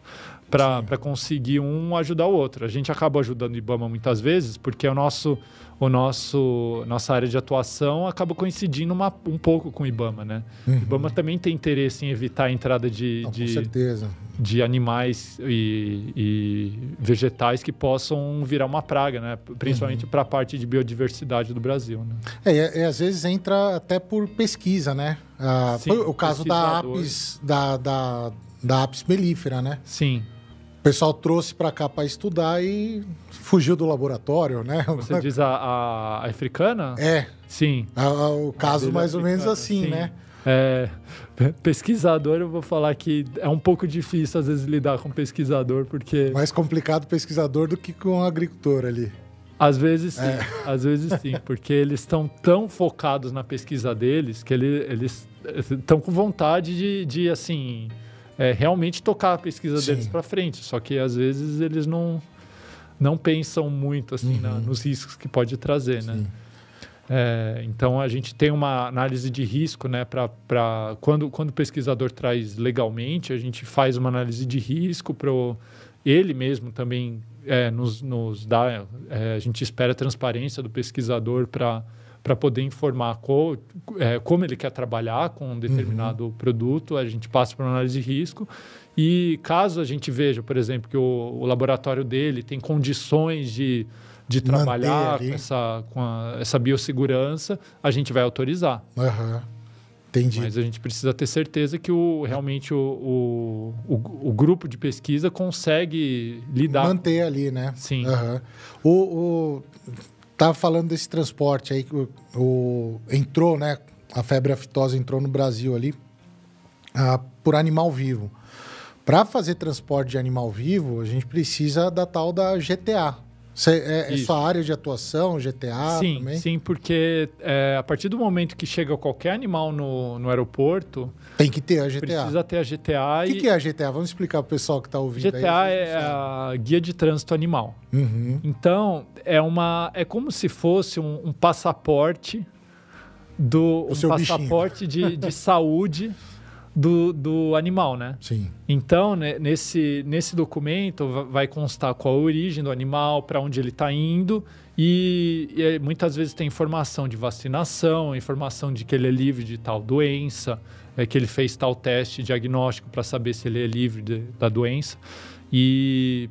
para conseguir um ajudar o outro. A gente acaba ajudando o IBAMA muitas vezes porque o nosso, o nosso nossa área de atuação acaba coincidindo uma, um pouco com o IBAMA, né? Uhum. O IBAMA também tem interesse em evitar a entrada de, Não, de, de animais e, e, vegetais que possam virar uma praga, né? Principalmente uhum. para a parte de biodiversidade do Brasil. Né? É, e, e, às vezes entra até por pesquisa, né? Ah, Sim, o caso da apis, da, da, da apis mellifera, né? Sim. O pessoal trouxe para cá para estudar e fugiu do laboratório, né? Você diz a, a, a africana? É. Sim. A, a, o caso mais ou menos assim, sim. né? É, pesquisador, eu vou falar que é um pouco difícil às vezes lidar com pesquisador, porque. Mais complicado pesquisador do que com agricultor ali. Às vezes sim, é. às vezes sim, porque eles estão tão focados na pesquisa deles que ele, eles estão com vontade de, de assim, é, realmente tocar a pesquisa Sim. deles para frente. Só que às vezes eles não, não pensam muito assim uhum. na, nos riscos que pode trazer, né? É, então a gente tem uma análise de risco, né? Para quando, quando o pesquisador traz legalmente, a gente faz uma análise de risco para ele mesmo também é, nos, nos dá. É, a gente espera a transparência do pesquisador para para poder informar co, é, como ele quer trabalhar com um determinado uhum. produto, a gente passa por uma análise de risco. E caso a gente veja, por exemplo, que o, o laboratório dele tem condições de, de trabalhar com, essa, com a, essa biossegurança, a gente vai autorizar. Uhum. Entendi. Mas a gente precisa ter certeza que o, realmente o, o, o, o grupo de pesquisa consegue lidar. Manter ali, né? Sim. Uhum. O, o, Tava falando desse transporte aí que o, o, entrou, né? A febre aftosa entrou no Brasil ali ah, por animal vivo. Para fazer transporte de animal vivo, a gente precisa da tal da GTA. Cê, é, é sua área de atuação, GTA sim, também? Sim, porque é, a partir do momento que chega qualquer animal no, no aeroporto... Tem que ter a GTA. Precisa ter a GTA. O que, e... que é a GTA? Vamos explicar para o pessoal que está ouvindo GTA aí, é a Guia de Trânsito Animal. Uhum. Então, é, uma, é como se fosse um, um passaporte do um passaporte de, de saúde do, do animal, né? Sim. Então, né, nesse, nesse documento vai constar qual a origem do animal, para onde ele está indo e, e, muitas vezes tem informação de vacinação, informação de que ele é livre de tal doença, é, que ele fez tal teste diagnóstico para saber se ele é livre de, da doença. E,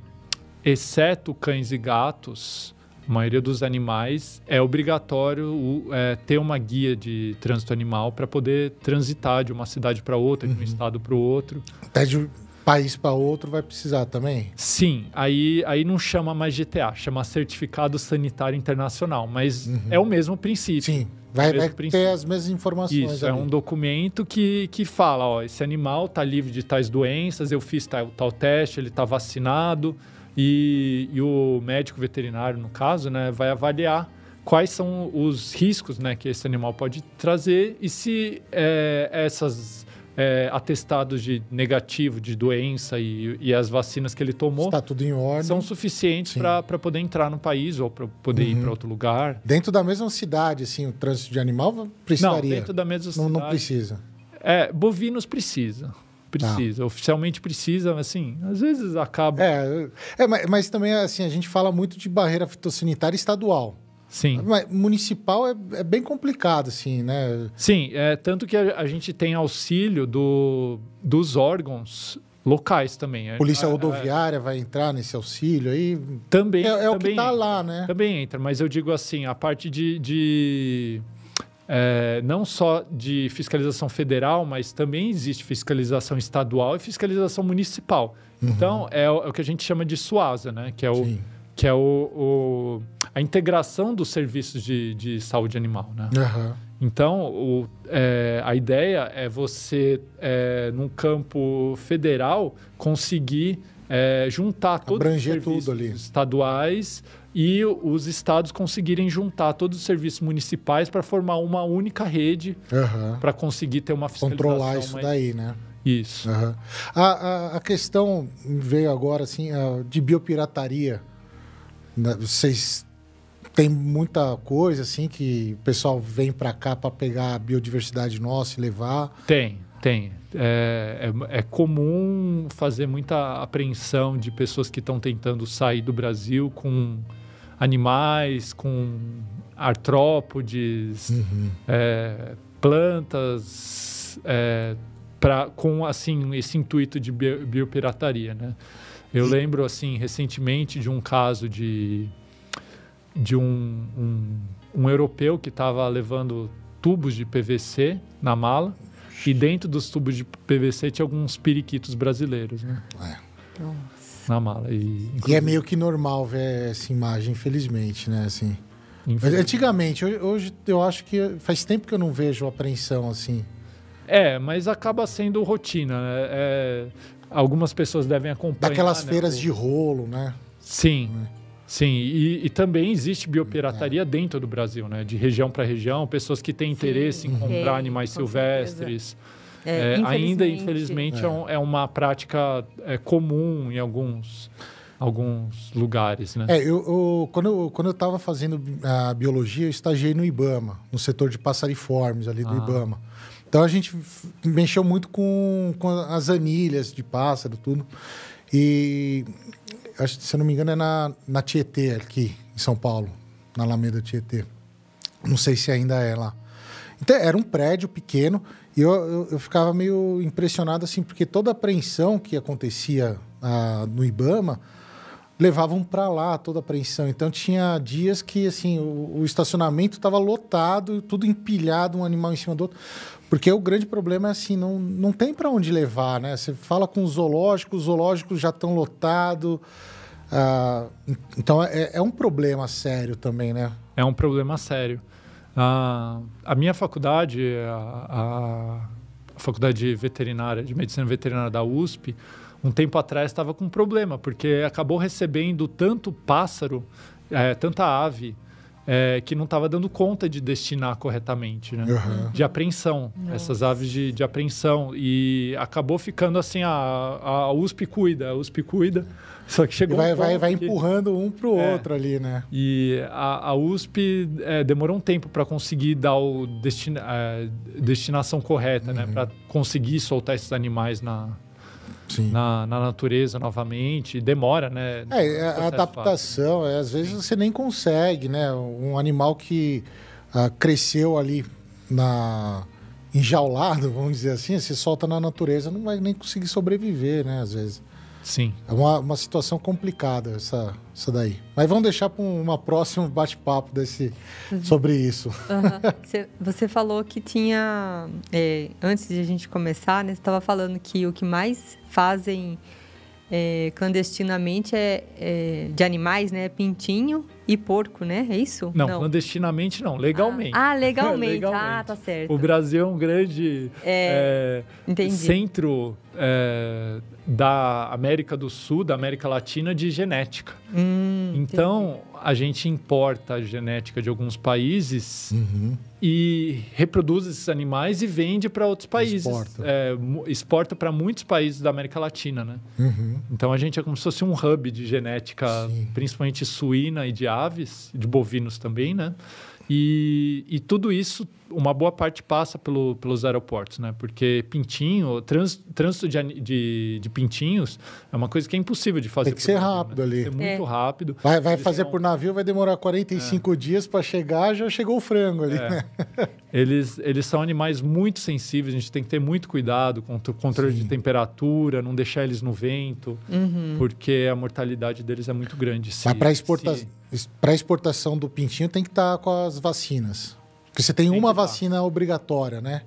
exceto cães e gatos, a maioria dos animais, é obrigatório é, ter uma guia de trânsito animal para poder transitar de uma cidade para outra, uhum. de um uhum. estado para o outro. Até de um país para outro vai precisar também? Sim, aí, aí não chama mais GTA, chama Certificado Sanitário Internacional, mas uhum. é o mesmo princípio. Sim, vai, vai ter as mesmas informações. Isso, é ali. é um documento que, que fala: ó, esse animal está livre de tais doenças, eu fiz tal, tal teste, ele está vacinado. E, e o médico veterinário, no caso, né, vai avaliar quais são os riscos né, que esse animal pode trazer e se é, essas é, atestados de negativo de doença e, e, as vacinas que ele tomou Está tudo em ordem. são suficientes para poder entrar no país ou para poder uhum. ir para outro lugar. Dentro da mesma cidade, assim, o trânsito de animal precisaria? Não, dentro da mesma cidade. Não, não precisa. É, bovinos precisa. Precisa, ah. oficialmente precisa, mas assim, às vezes acaba. É, é mas, mas, também assim, a gente fala muito de barreira fitossanitária estadual. Sim. Mas municipal é, é bem complicado, assim, né? Sim, é, tanto que a, a gente tem auxílio do, dos órgãos locais também. Polícia rodoviária vai entrar nesse auxílio aí? Também. É, é também o que está lá, né? Também entra, mas eu digo assim, a parte de, de é, não só de fiscalização federal, mas também existe fiscalização estadual e fiscalização municipal. Uhum. Então, é o, é o, que a gente chama de SUASA, né? que é, o, que é o, o, a integração dos serviços de, de saúde animal. Né? Uhum. Então, o, é, a ideia é você, é, num campo federal, conseguir é, juntar todos Abranger os serviços estaduais e os estados conseguirem juntar todos os serviços municipais para formar uma única rede uhum. para conseguir ter uma fiscalização controlar isso mais... daí, né? Isso. Uhum. A, a, a, questão veio agora assim de biopirataria. Né? Vocês tem muita coisa assim que o pessoal vem para cá para pegar a biodiversidade nossa e levar? Tem, tem. É, é, é, comum fazer muita apreensão de pessoas que estão tentando sair do Brasil com animais, com artrópodes, uhum. é, plantas, é, pra, com assim esse intuito de biopirataria, né? Eu lembro assim recentemente de um caso de de um, um, um europeu que estava levando tubos de PVC na mala e dentro dos tubos de PVC tinha alguns periquitos brasileiros, né? É. Na mala. E, e, é meio que normal ver essa imagem, infelizmente, né? Assim. Infelizmente. Antigamente, hoje eu acho que faz tempo que eu não vejo apreensão assim. É, mas acaba sendo rotina, né? É, algumas pessoas devem acompanhar. Daquelas né? feiras de rolo, né? Sim. É. Sim, e, e, também existe biopirataria é. dentro do Brasil, né? De região para região, pessoas que têm interesse em comprar animais silvestres. É, é, infelizmente. Ainda, infelizmente, é. um, é. uma prática é, comum em alguns, alguns lugares, né? É, eu, eu, quando eu quando eu estava fazendo a biologia, eu estagiei no IBAMA, no setor de passariformes ali do ah. IBAMA. Então a gente mexeu muito com, com as anilhas de pássaro, tudo. E acho, se eu não me engano, é na, na Tietê, aqui em São Paulo, na Alameda Tietê. Não sei se ainda é lá. Então, era um prédio pequeno e eu, eu, eu ficava meio impressionado, assim, porque toda a apreensão que acontecia ah, no Ibama levavam para lá toda a apreensão. Então, tinha dias que, assim, o, o estacionamento estava lotado, tudo empilhado, um animal em cima do outro. Porque o grande problema é assim, não, não tem para onde levar, né? Você fala com os zoológicos, os zoológicos já estão lotados. Ah, então é, é, um problema sério também, né? É um problema sério. Ah, a minha faculdade, a, a, faculdade veterinária, de medicina veterinária da USP, um tempo atrás estava com um problema, porque acabou recebendo tanto pássaro, é, tanta ave, é, que não estava dando conta de destinar corretamente, né? Uhum. De apreensão, Nossa. essas aves de, de apreensão. E acabou ficando assim, a, a USP cuida, a USP cuida. Só que chegou vai, um vai, vai empurrando um para o é, outro ali, né? E a, a USP é, demorou um tempo para conseguir dar o destina, a destinação correta, né? uhum. né? Para conseguir soltar esses animais na, na, na, natureza novamente. Demora, né? É, a adaptação, é, às vezes você nem consegue, né? Um animal que uh, cresceu ali na enjaulado, vamos dizer assim, se solta na natureza, não vai nem conseguir sobreviver, né? Às vezes. Sim. É uma, uma situação complicada essa, essa daí. Mas vamos deixar para uma próxima bate-papo desse uhum. sobre isso. Uhum. Você, você, falou que tinha. É, antes de a gente começar, né, você estava falando que o que mais fazem é, clandestinamente é, é, de animais, né? Pintinho e porco, né? É isso? Não, não. clandestinamente não, legalmente. Ah, ah legalmente. legalmente. Ah, tá certo. O Brasil é um grande é, é centro é, da América do Sul, da América Latina de genética. Hum, então, entendi. a gente importa a genética de alguns países uhum. e reproduz esses animais e vende para outros países. Exporta, é, exporta para muitos países da América Latina, né? Uhum. Então, a gente é como se fosse um hub de genética, Sim. principalmente suína e de aves, de bovinos também, né? E, e tudo isso, uma boa parte passa pelo, pelos aeroportos, né? Porque pintinho, trans, trânsito de, de, de, pintinhos é uma coisa que é impossível de fazer. Tem que ser navio, rápido né? ali. É muito é. rápido. Vai, vai fazer por navio, vai demorar 45 é. dias para chegar, já chegou o frango ali. É. eles, eles são animais muito sensíveis, a gente tem que ter muito cuidado com o controle Sim. de temperatura, não deixar eles no vento, uhum. porque a mortalidade deles é muito grande. Se, Mas para exportar... Se exportação do pintinho tem que estar tá com as vacinas. Porque você tem, tem uma vacina tá. obrigatória, né?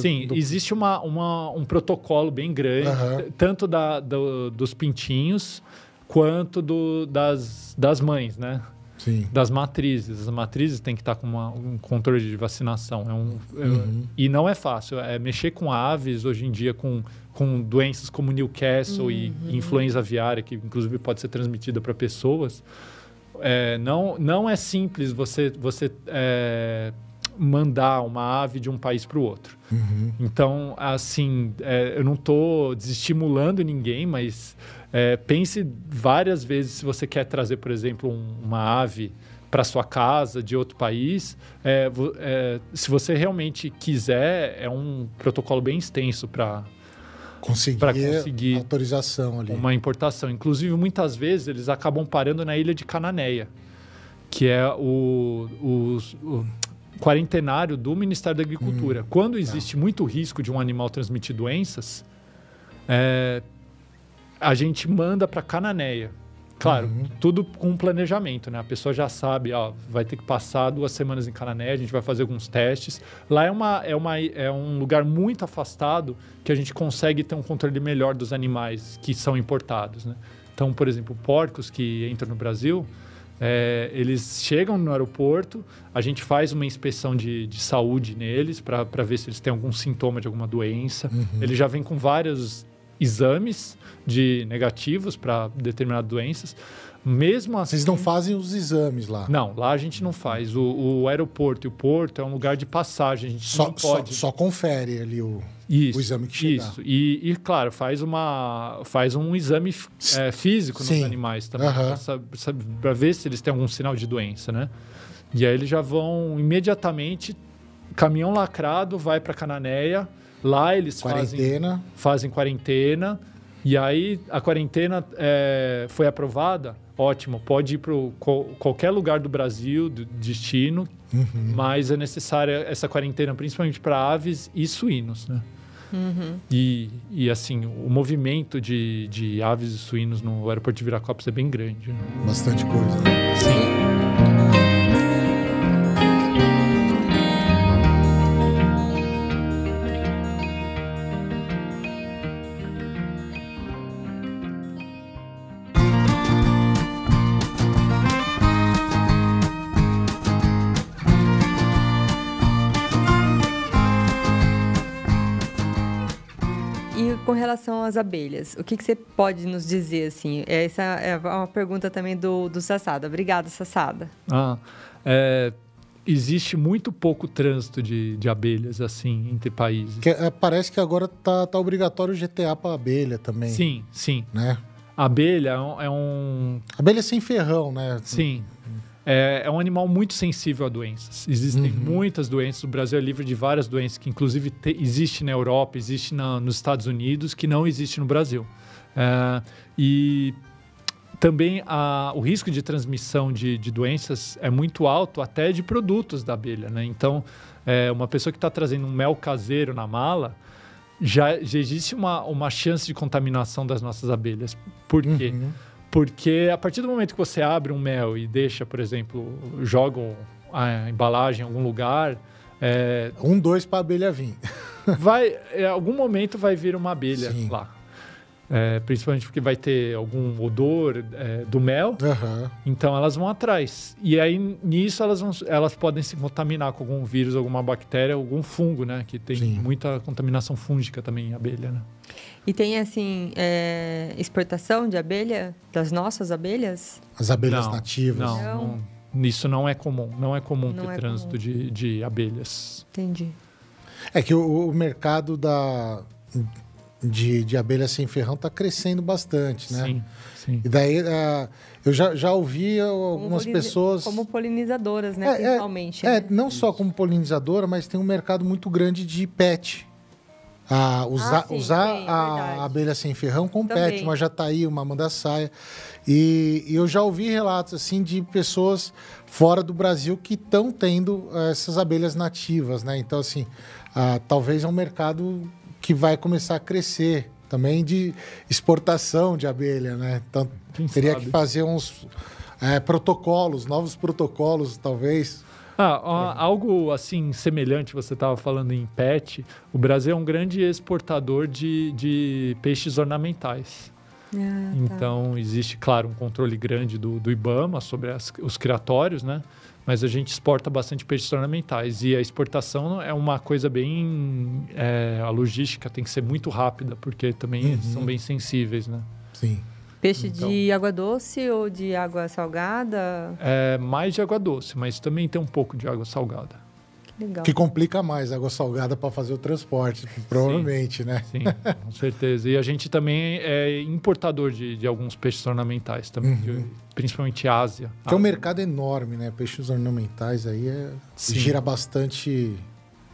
Sim, do... existe uma, uma, um protocolo bem grande, uhum. tanto da, do, dos pintinhos quanto do, das, das mães, né? Sim. Das matrizes. As matrizes têm que estar com uma, um controle de vacinação. É um, é uhum. e não é fácil. É mexer com aves hoje em dia, com, com doenças como Newcastle uhum. e influenza aviária, que inclusive pode ser transmitida para pessoas é, não, não é simples você, você é, mandar uma ave de um país para o outro. Uhum. Então, assim, é, eu não estou desestimulando ninguém, mas é, pense várias vezes se você quer trazer, por exemplo, um, uma ave para sua casa de outro país, é, é, se você realmente quiser, é um protocolo bem extenso para conseguir, conseguir autorização ali. Uma importação. Inclusive, muitas vezes eles acabam parando na ilha de Cananéia, que é o, o, o quarentenário do Ministério da Agricultura. Hum, Quando tá. existe muito risco de um animal transmitir doenças, é, a gente manda para Cananéia. Claro, uhum. tudo com planejamento, né? A pessoa já sabe, ó, vai ter que passar duas semanas em Canané, a gente vai fazer alguns testes. Lá é, uma, é, uma, é um lugar muito afastado que a gente consegue ter um controle melhor dos animais que são importados, né? Então, por exemplo, porcos que entram no Brasil, é, eles chegam no aeroporto, a gente faz uma inspeção de, de saúde neles para ver se eles têm algum sintoma de alguma doença. Uhum. Ele já vem com vários exames de negativos para determinadas doenças. Mesmo assim. Vocês não fazem os exames lá? Não, lá a gente não faz. O, o aeroporto e o porto é um lugar de passagem. A gente só, não pode. Só, só confere ali o, isso, o exame que chega. Isso. E, e, claro, faz, uma, faz um exame é, físico Sim. nos animais também. Uhum. Para ver se eles têm algum sinal de doença, né? E aí eles já vão imediatamente. Caminhão lacrado, vai para Cananéia Lá eles quarentena. Fazem, fazem quarentena. E aí a quarentena é, foi aprovada, ótimo, pode ir para qualquer lugar do Brasil, do destino, uhum. mas é necessária essa quarentena principalmente para aves e suínos, né? Uhum. E, e assim, o movimento de, de aves e suínos no aeroporto de Viracopos é bem grande. Né? Bastante coisa. Né? Sim. Às abelhas, o que, que você pode nos dizer, assim? Essa é uma pergunta também do, do Sassada. Obrigada, Sassada. Ah, é, existe muito pouco trânsito de, de abelhas, assim, entre países. Que, é, parece que agora tá, tá obrigatório o GTA para abelha também. Sim, sim. Né? A abelha é um... É abelha sem ferrão, né? Sim. É, é, um animal muito sensível a doenças. Existem uhum. muitas doenças. O Brasil é livre de várias doenças que, inclusive, te, existe na Europa, existe na, nos Estados Unidos, que não existe no Brasil. É, e também a, o risco de transmissão de, de, doenças é muito alto, até de produtos da abelha. Né? Então, é, uma pessoa que está trazendo um mel caseiro na mala, já, já existe uma, uma chance de contaminação das nossas abelhas. Por quê? Uhum. Porque a partir do momento que você abre um mel e deixa, por exemplo, joga a embalagem em algum lugar. É, um, dois para a abelha vir. vai, em algum momento vai vir uma abelha Sim. lá. É, principalmente porque vai ter algum odor é, do mel, uhum. então elas vão atrás. E aí nisso elas, vão, elas podem se contaminar com algum vírus, alguma bactéria, algum fungo, né? Que tem Sim. muita contaminação fúngica também em abelha, né? E tem, assim, é, exportação de abelha, das nossas abelhas? As abelhas não, nativas? Não, não, não, isso não é comum. Não é comum não ter é trânsito comum. De, de abelhas. Entendi. É que o, o mercado da, de, de abelha sem ferrão está crescendo bastante, né? Sim, sim. E daí uh, eu já, já ouvi algumas como pessoas. Como polinizadoras, né? É, é Principalmente. É, né? é, não só como polinizadora, mas tem um mercado muito grande de pet. Ah, usar ah, sim, usar sim, a abelha sem ferrão compete, uma jataí, uma mandaçaia. E, e eu já ouvi relatos assim de pessoas fora do Brasil que estão tendo eh, essas abelhas nativas, né? Então, assim, ah, talvez é um mercado que vai começar a crescer também de exportação de abelha, né? Então, Quem teria sabe? que fazer uns é, protocolos, novos protocolos, talvez. Ah, algo assim semelhante, você estava falando em pet. O Brasil é um grande exportador de, de peixes ornamentais. Ah, tá. então, tá. existe, claro, um controle grande do, do IBAMA sobre as, os criatórios, né? Mas a gente exporta bastante peixes ornamentais. E a exportação é uma coisa bem. É, a logística tem que ser muito rápida, porque também uhum. são bem sensíveis, né? Sim. Peixe então, de água doce ou de água salgada? É mais de água doce, mas também tem um pouco de água salgada. Legal. Que complica mais a água salgada para fazer o transporte, provavelmente, né? Sim, com certeza. E a gente também é importador de, de alguns peixes ornamentais também, de- principalmente Ásia. Que é um mercado enorme, né? Peixes ornamentais aí é, Sim. gira bastante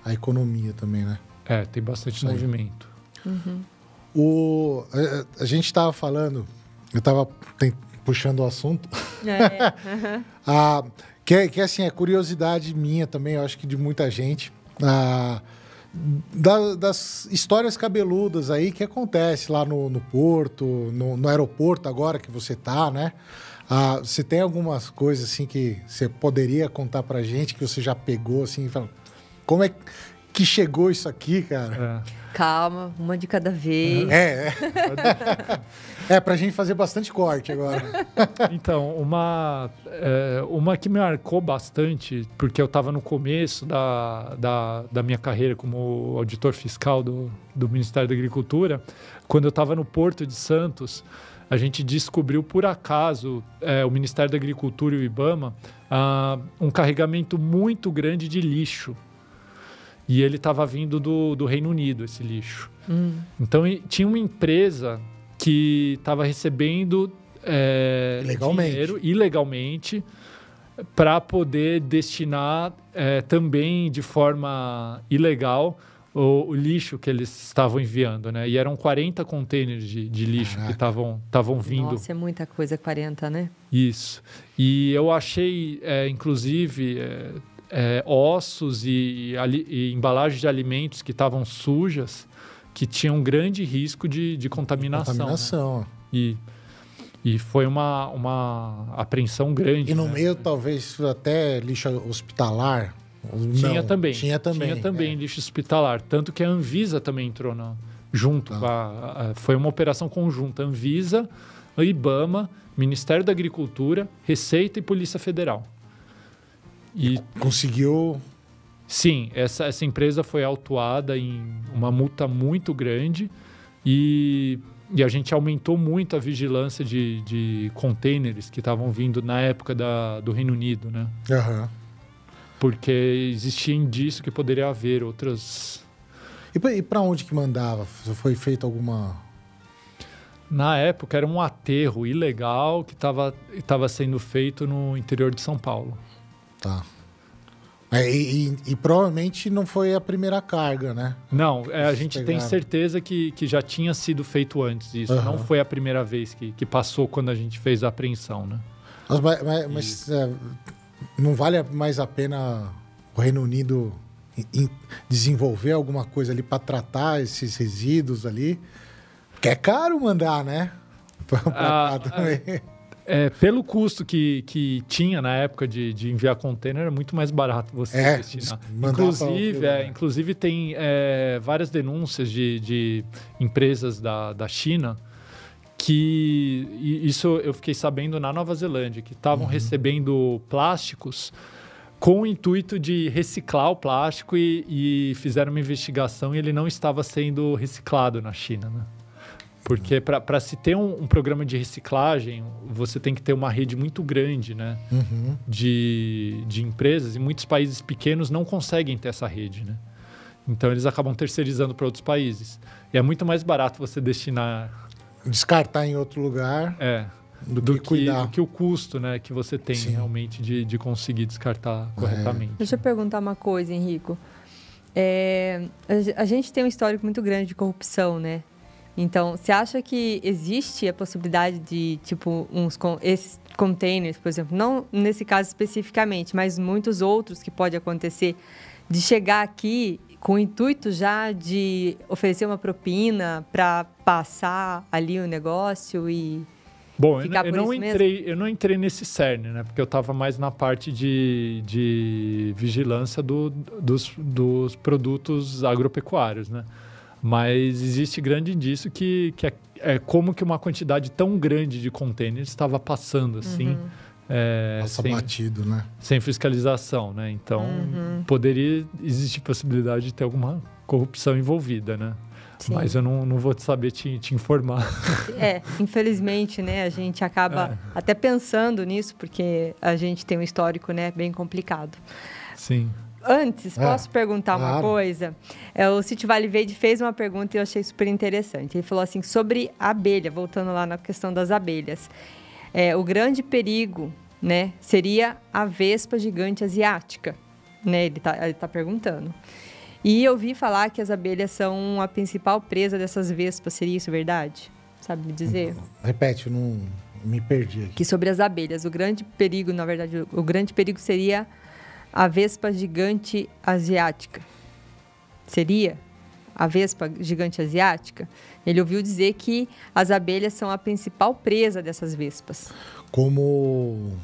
a economia também, né? É, tem bastante Isso movimento. O, a, a gente estava falando, eu estava puxando o assunto, É, aham. ah, que, é- que assim, é curiosidade minha também, eu acho que de muita gente, ah, da- das histórias cabeludas aí que acontece lá no, no porto, no, no aeroporto agora que você tá, né? Ah, você tem algumas coisas assim que você poderia contar pra gente que você já pegou assim, fala, como é que chegou isso aqui, cara? É. Calma, uma de cada vez. É, é. é pra gente fazer bastante corte agora. Então, uma, é, uma que me marcou bastante, porque eu estava no começo da, da, da minha carreira como auditor fiscal do, do Ministério da Agricultura, quando eu estava no Porto de Santos, a gente descobriu por acaso, é, o Ministério da Agricultura e o IBAMA, ah, um carregamento muito grande de lixo. E ele estava vindo do, do Reino Unido, esse lixo. Então, e- tinha uma empresa que estava recebendo é, Ilegalmente. dinheiro ilegalmente para poder destinar é, também de forma ilegal o, o lixo que eles estavam enviando, né? E eram 40 containers de, de lixo que Caraca. estavam estavam vindo. Nossa, é muita coisa, 40, né? Isso. E eu achei, é, inclusive, é, é, ossos e, e embalagens de alimentos que estavam sujas, que tinham grande risco de, de contaminação. né? Contaminação. E, e foi uma, uma apreensão grande. E no né? meio, talvez, até lixo hospitalar. Tinha Não, também. Tinha também. Tinha também é. lixo hospitalar. Tanto que a Anvisa também entrou na, junto. Com a- a- foi uma operação conjunta. Anvisa, IBAMA, Ministério da Agricultura, Receita e Polícia Federal. E Conseguiu. sim, essa, essa empresa foi autuada em uma multa muito grande e, e a gente aumentou muito a vigilância de, de containers que estavam vindo na época da, do Reino Unido, né? Aham. Porque existia indício que poderia haver outras. E, pra onde que mandava? Foi feita alguma. Na época era um aterro ilegal que estava sendo feito no interior de São Paulo. Tá. É, e, e- e provavelmente não foi a primeira carga, né? Não, é, a gente tem pegaram. certeza que, que já tinha sido feito antes isso. Aham. Não foi a primeira vez que, que passou quando a gente fez a apreensão, né? Mas, mas- mas- é, não vale mais a pena o Reino Unido desenvolver alguma coisa ali para tratar esses resíduos ali? Porque é caro mandar, né? Pra Ah, cá também. É, pelo custo que, que tinha na época de, de enviar container, era muito mais barato você É, destinar. pra Inclusive, é, inclusive tem é, várias denúncias de, de empresas da, da China que isso eu fiquei sabendo na Nova Zelândia, que estavam Uhum. recebendo plásticos com o intuito de reciclar o plástico e, e fizeram uma investigação e ele não estava sendo reciclado na China, né? Porque para se ter um, um programa de reciclagem, você tem que ter uma rede muito grande, né? Uhum. de, de empresas e muitos países pequenos não conseguem ter essa rede, né? Então eles acabam terceirizando para outros países. E é muito mais barato você destinar Descartar em outro lugar é, do, do, que, que, cuidar. do que o custo né, que você tem Sim. É. realmente de, de conseguir descartar corretamente. Deixa eu perguntar uma coisa, Henrico. É, a a gente tem um histórico muito grande de corrupção, né? Então, você acha que existe a possibilidade de, tipo, uns con- esses containers, por exemplo, não nesse caso especificamente, mas muitos outros que pode acontecer, de chegar aqui com o intuito já de oferecer uma propina para passar ali o negócio e Bom, eu, eu não isso mesmo? entrei, eu não entrei nesse cerne, né? Porque eu estava mais na parte de, de vigilância do- dos, dos produtos agropecuários, né? Mas existe grande indício que, que é, é como que uma quantidade tão grande de contêineres estava passando assim, Uhum. é, Passa sem, batido, né? sem fiscalização, né? Então Uhum. poderia existir possibilidade de ter alguma corrupção envolvida, né? Sim. Mas eu não, não vou te saber te, te informar. É, infelizmente, né, a gente acaba É. até pensando nisso, porque a gente tem um histórico, né, bem complicado. Sim. Antes, É, posso perguntar uma claro. coisa? É, o Sítio Vale Verde fez uma pergunta e eu achei super interessante. Ele falou assim, sobre a abelha, voltando lá na questão das abelhas. É, o grande perigo, né, seria a vespa gigante asiática, né? Ele está tá perguntando. E eu ouvi falar que as abelhas são a principal presa dessas vespas. Seria isso verdade? Sabe me dizer? Repete, não me perdi aqui. que sobre as abelhas. O grande perigo, na verdade, o grande perigo seria a vespa gigante asiática. Seria a vespa gigante asiática? Ele ouviu dizer que as abelhas são a principal presa dessas vespas. Como,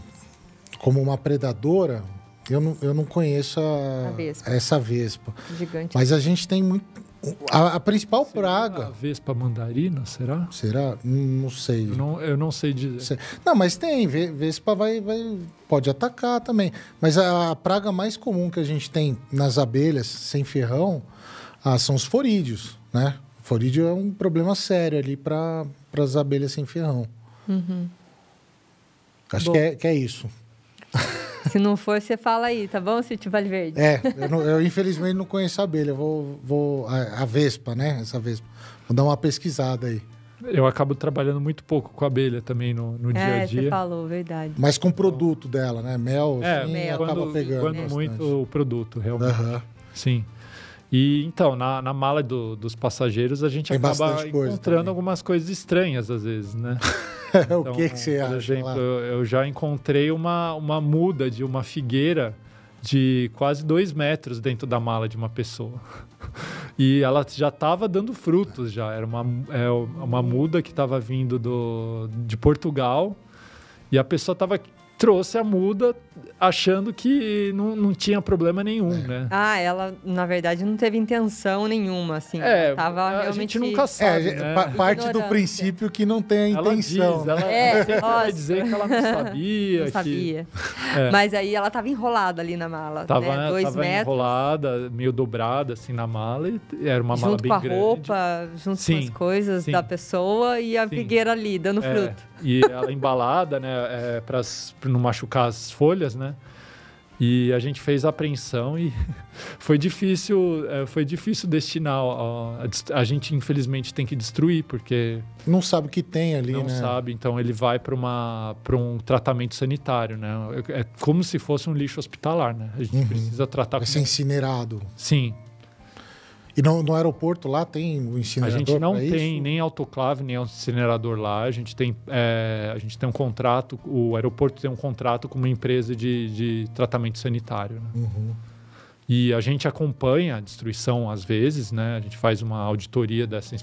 como uma predadora, eu não, eu não conheço a- A vespa. essa vespa. Gigante. Mas a gente tem muito. A, a principal A praga. Vespa mandarina, será? Será? Não sei. Eu não, eu não sei dizer. Não, mas tem. ve- Vespa vai, vai, pode atacar também. Mas a, a praga mais comum que a gente tem nas abelhas sem ferrão ah, são os forídeos, né? Forídeo é um problema sério ali para as abelhas sem ferrão. Acho Bom. que é, que é isso. Se não for, você fala aí, tá bom, Sítio Vale Verde? É, eu, não- eu, infelizmente não conheço a abelha. Eu Vou, vou a, a vespa, né? Essa vespa. Vou dar uma pesquisada aí. Eu acabo trabalhando muito pouco com abelha também no, no dia a é, você dia. falou, verdade. Mas com o produto dela, né? Mel, É, assim, mel. acaba quando, pegando. quando bastante. muito o produto, realmente. Sim. E então, na, na mala do- dos passageiros, a gente Tem acaba coisa encontrando algumas coisas estranhas às vezes, né? o que, que você por acha? exemplo, lá? eu, já encontrei uma, uma muda de uma figueira de quase dois metros dentro da mala de uma pessoa. E ela já estava dando frutos já. Era uma, é, uma muda que estava vindo do, de Portugal e a pessoa tava, trouxe a muda achando que não, não tinha problema nenhum, né? Ah, ela, na verdade, não teve intenção nenhuma, assim. É, ela tava a realmente... gente nunca É, sabe, gente, né? pa- parte do princípio que não tem a Ela intenção. diz, ela É, sempre vai dizer que ela não sabia. Não que- sabia. É. Mas aí ela tava enrolada ali na mala, Tava, né? Dois tava metros. enrolada, meio dobrada assim na mala. E era uma mala junto bem com a grande. roupa, junto Sim, com as coisas sim. da pessoa e a Sim. figueira ali, dando É, fruto. E ela embalada, né, é, para não machucar as folhas, né? E a gente fez a apreensão e foi difícil, é, foi difícil destinar. a, dest- a gente infelizmente tem que destruir porque Não sabe o que tem ali, não né? sabe. Então ele vai para uma para um tratamento sanitário, né? É como se fosse um lixo hospitalar, né? A gente Uhum. precisa tratar Vai com ser incinerado. sim. E no, no aeroporto lá tem o A incinerador gente não tem isso? nem autoclave, nem incinerador lá. A gente tem, é, a gente tem um contrato, o aeroporto tem um contrato com uma empresa de, de tratamento sanitário. né? Uhum. E a gente acompanha a destruição às vezes, né? A gente faz uma auditoria dessa,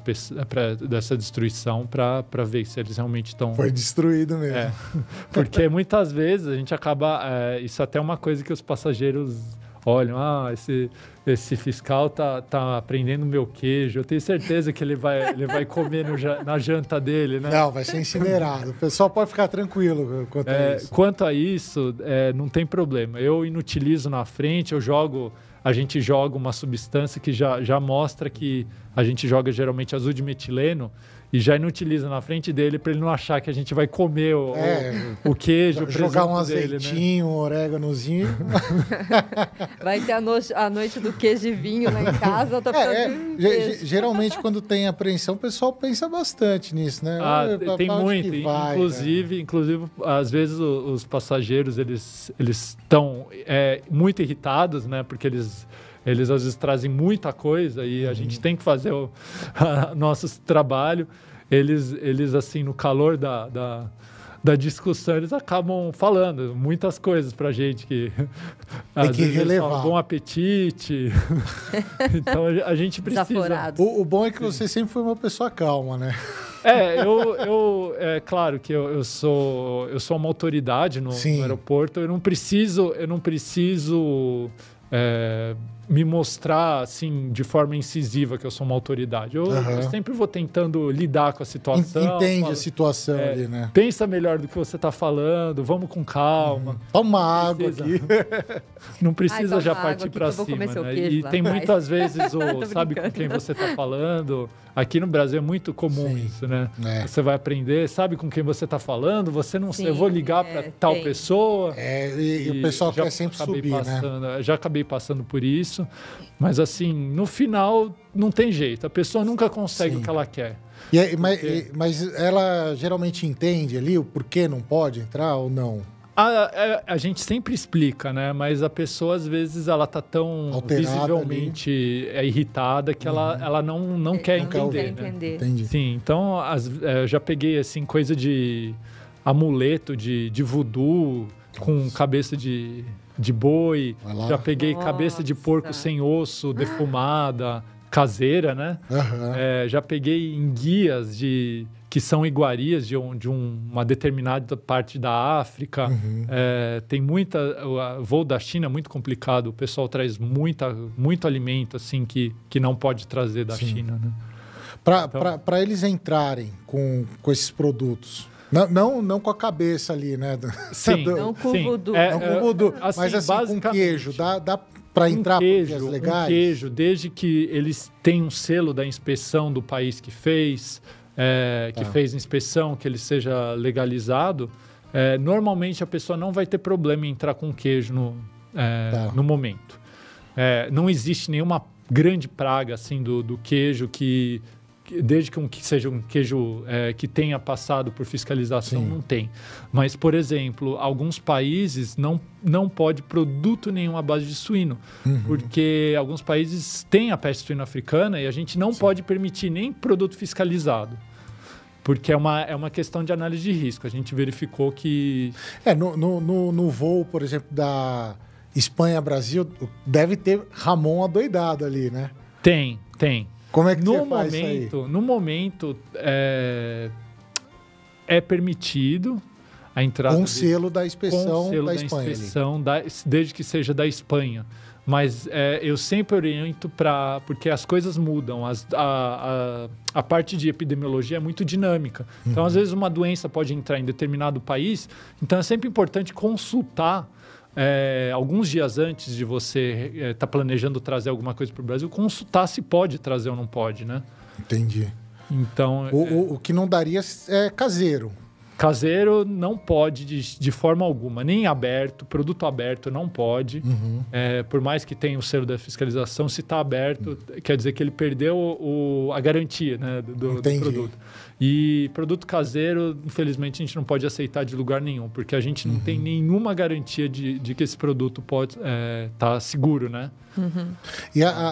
pra- dessa destruição para ver se eles realmente estão. Foi destruído mesmo. É, porque muitas vezes a gente acaba. é, isso até é uma coisa que os passageiros olham. Ah, esse, esse fiscal tá, tá prendendo meu queijo. Eu tenho certeza que ele vai, ele vai comer no na janta dele, né? Não, vai ser incinerado. O pessoal pode ficar tranquilo quanto a É, isso. quanto a isso, é, não tem problema. Eu inutilizo na frente, eu jogo. A gente joga uma substância que já, já mostra que a gente joga geralmente azul de metileno e já inutiliza na frente dele para ele não achar que a gente vai comer o, É, o, queijo, o Jogar um presunto dele, né? azeitinho, um oréganozinho. Vai ter a, no... a noite do queijo e vinho lá em casa, tô É, é, queijo. geralmente quando tem apreensão, o pessoal pensa bastante nisso, né? Ah, pra- tem pra muito. vai, né? inclusive, inclusive, às vezes o- os passageiros eles eles estão é, muito irritados, né? Porque eles eles às vezes trazem muita coisa e a Uhum. gente tem que fazer o nosso trabalho. Eles eles assim no calor da, da da discussão, eles acabam falando muitas coisas pra gente que às que vezes eles falam, relevar. bom apetite. então a gente precisa. O, o bom é que você sempre foi uma pessoa calma, né? É, eu, eu é claro que eu, eu sou eu sou uma autoridade no, Sim. no aeroporto. Eu não preciso eu não preciso é, me mostrar assim de forma incisiva que eu sou uma autoridade. Eu, Aham. eu sempre vou tentando lidar com a situação. Entende falo, a situação é, ali, né? Pensa melhor do que você está falando, vamos com calma. Toma uma água aqui. Não precisa Ai, já toma partir para cima. né? queijo E tem muitas vezes o sabe com quem você está falando. Aqui no Brasil é muito comum Sim. isso, né? É. Você vai aprender, sabe com quem você está falando. Você não, Sim, eu vou ligar é, para tal tem. pessoa. É, e, e o pessoal quer sempre subir, né? passando, Já acabei passando por isso. Mas assim, no final não tem jeito. A pessoa nunca consegue Sim. o que ela quer. E aí, mas, e- mas ela geralmente entende ali o porquê não pode entrar ou não? A, a, a gente sempre explica, né? Mas a pessoa, às vezes, ela tá tão Alterada visivelmente é, irritada que ela, ela não, não quer Não quer entender. né? entender. Entendi. Sim, então as, é, eu já peguei assim coisa de amuleto de, de voodoo com cabeça de, de boi. Já peguei cabeça de porco Nossa. sem osso, defumada, caseira, né? Aham. É, já peguei em guias de que são iguarias de, um- de um- uma determinada parte da África. Uhum. É, tem muita o voo da China é muito complicado. O pessoal traz muita muito alimento assim que, que não pode trazer da Sim. China, né? Para eles entrarem com, com esses produtos. Não, não, não com a cabeça ali, né? Sim, do- Não com sim. não voodoo. É, com é, o voodoo, assim, mas assim, com queijo. Dá, dá para entrar um por queijo, vias um legais? queijo, desde que eles tenham um selo da inspeção do país que fez, é, que Tá. fez inspeção, que ele seja legalizado, é, normalmente a pessoa não vai ter problema em entrar com queijo no, é, Tá. no momento. É, não existe nenhuma grande praga assim do, do queijo que que- desde que, um, que seja um queijo é, que tenha passado por fiscalização, Sim. não tem. Mas, por exemplo, alguns países não, não pode produto nenhum à base de suíno, Uhum. porque alguns países têm a peste suína africana e a gente não pode permitir nem produto fiscalizado. Porque é uma, é uma questão de análise de risco. A gente verificou que É, no, no, no, no voo, por exemplo, da Espanha-Brasil, deve ter Ramon adoidado ali, né? tem, tem. Como é que no você faz isso aí? momento, no momento é, é permitido a entrada Com selo da inspeção selo da da, Espanha inspeção, da- desde que seja da Espanha. Mas é, eu sempre oriento para. Porque as coisas mudam. as- a, a, a parte de epidemiologia é muito dinâmica. Então, Uhum. às vezes, uma doença pode entrar em determinado país. Então, é sempre importante consultar. É, alguns dias antes de você estar planejando trazer alguma coisa para o Brasil, consultar se pode trazer ou não pode, né? Entendi. Então, O, é, o, o que não daria é caseiro. caseiro não pode de, de forma alguma, nem aberto, produto aberto não pode. Uhum. É, por mais que tenha o selo da fiscalização, se está aberto, quer dizer que ele perdeu o, a garantia né, do, do produto. E produto caseiro, infelizmente, a gente não pode aceitar de lugar nenhum, porque a gente não Uhum. tem nenhuma garantia de, de que esse produto pode estar seguro, né? E a, a,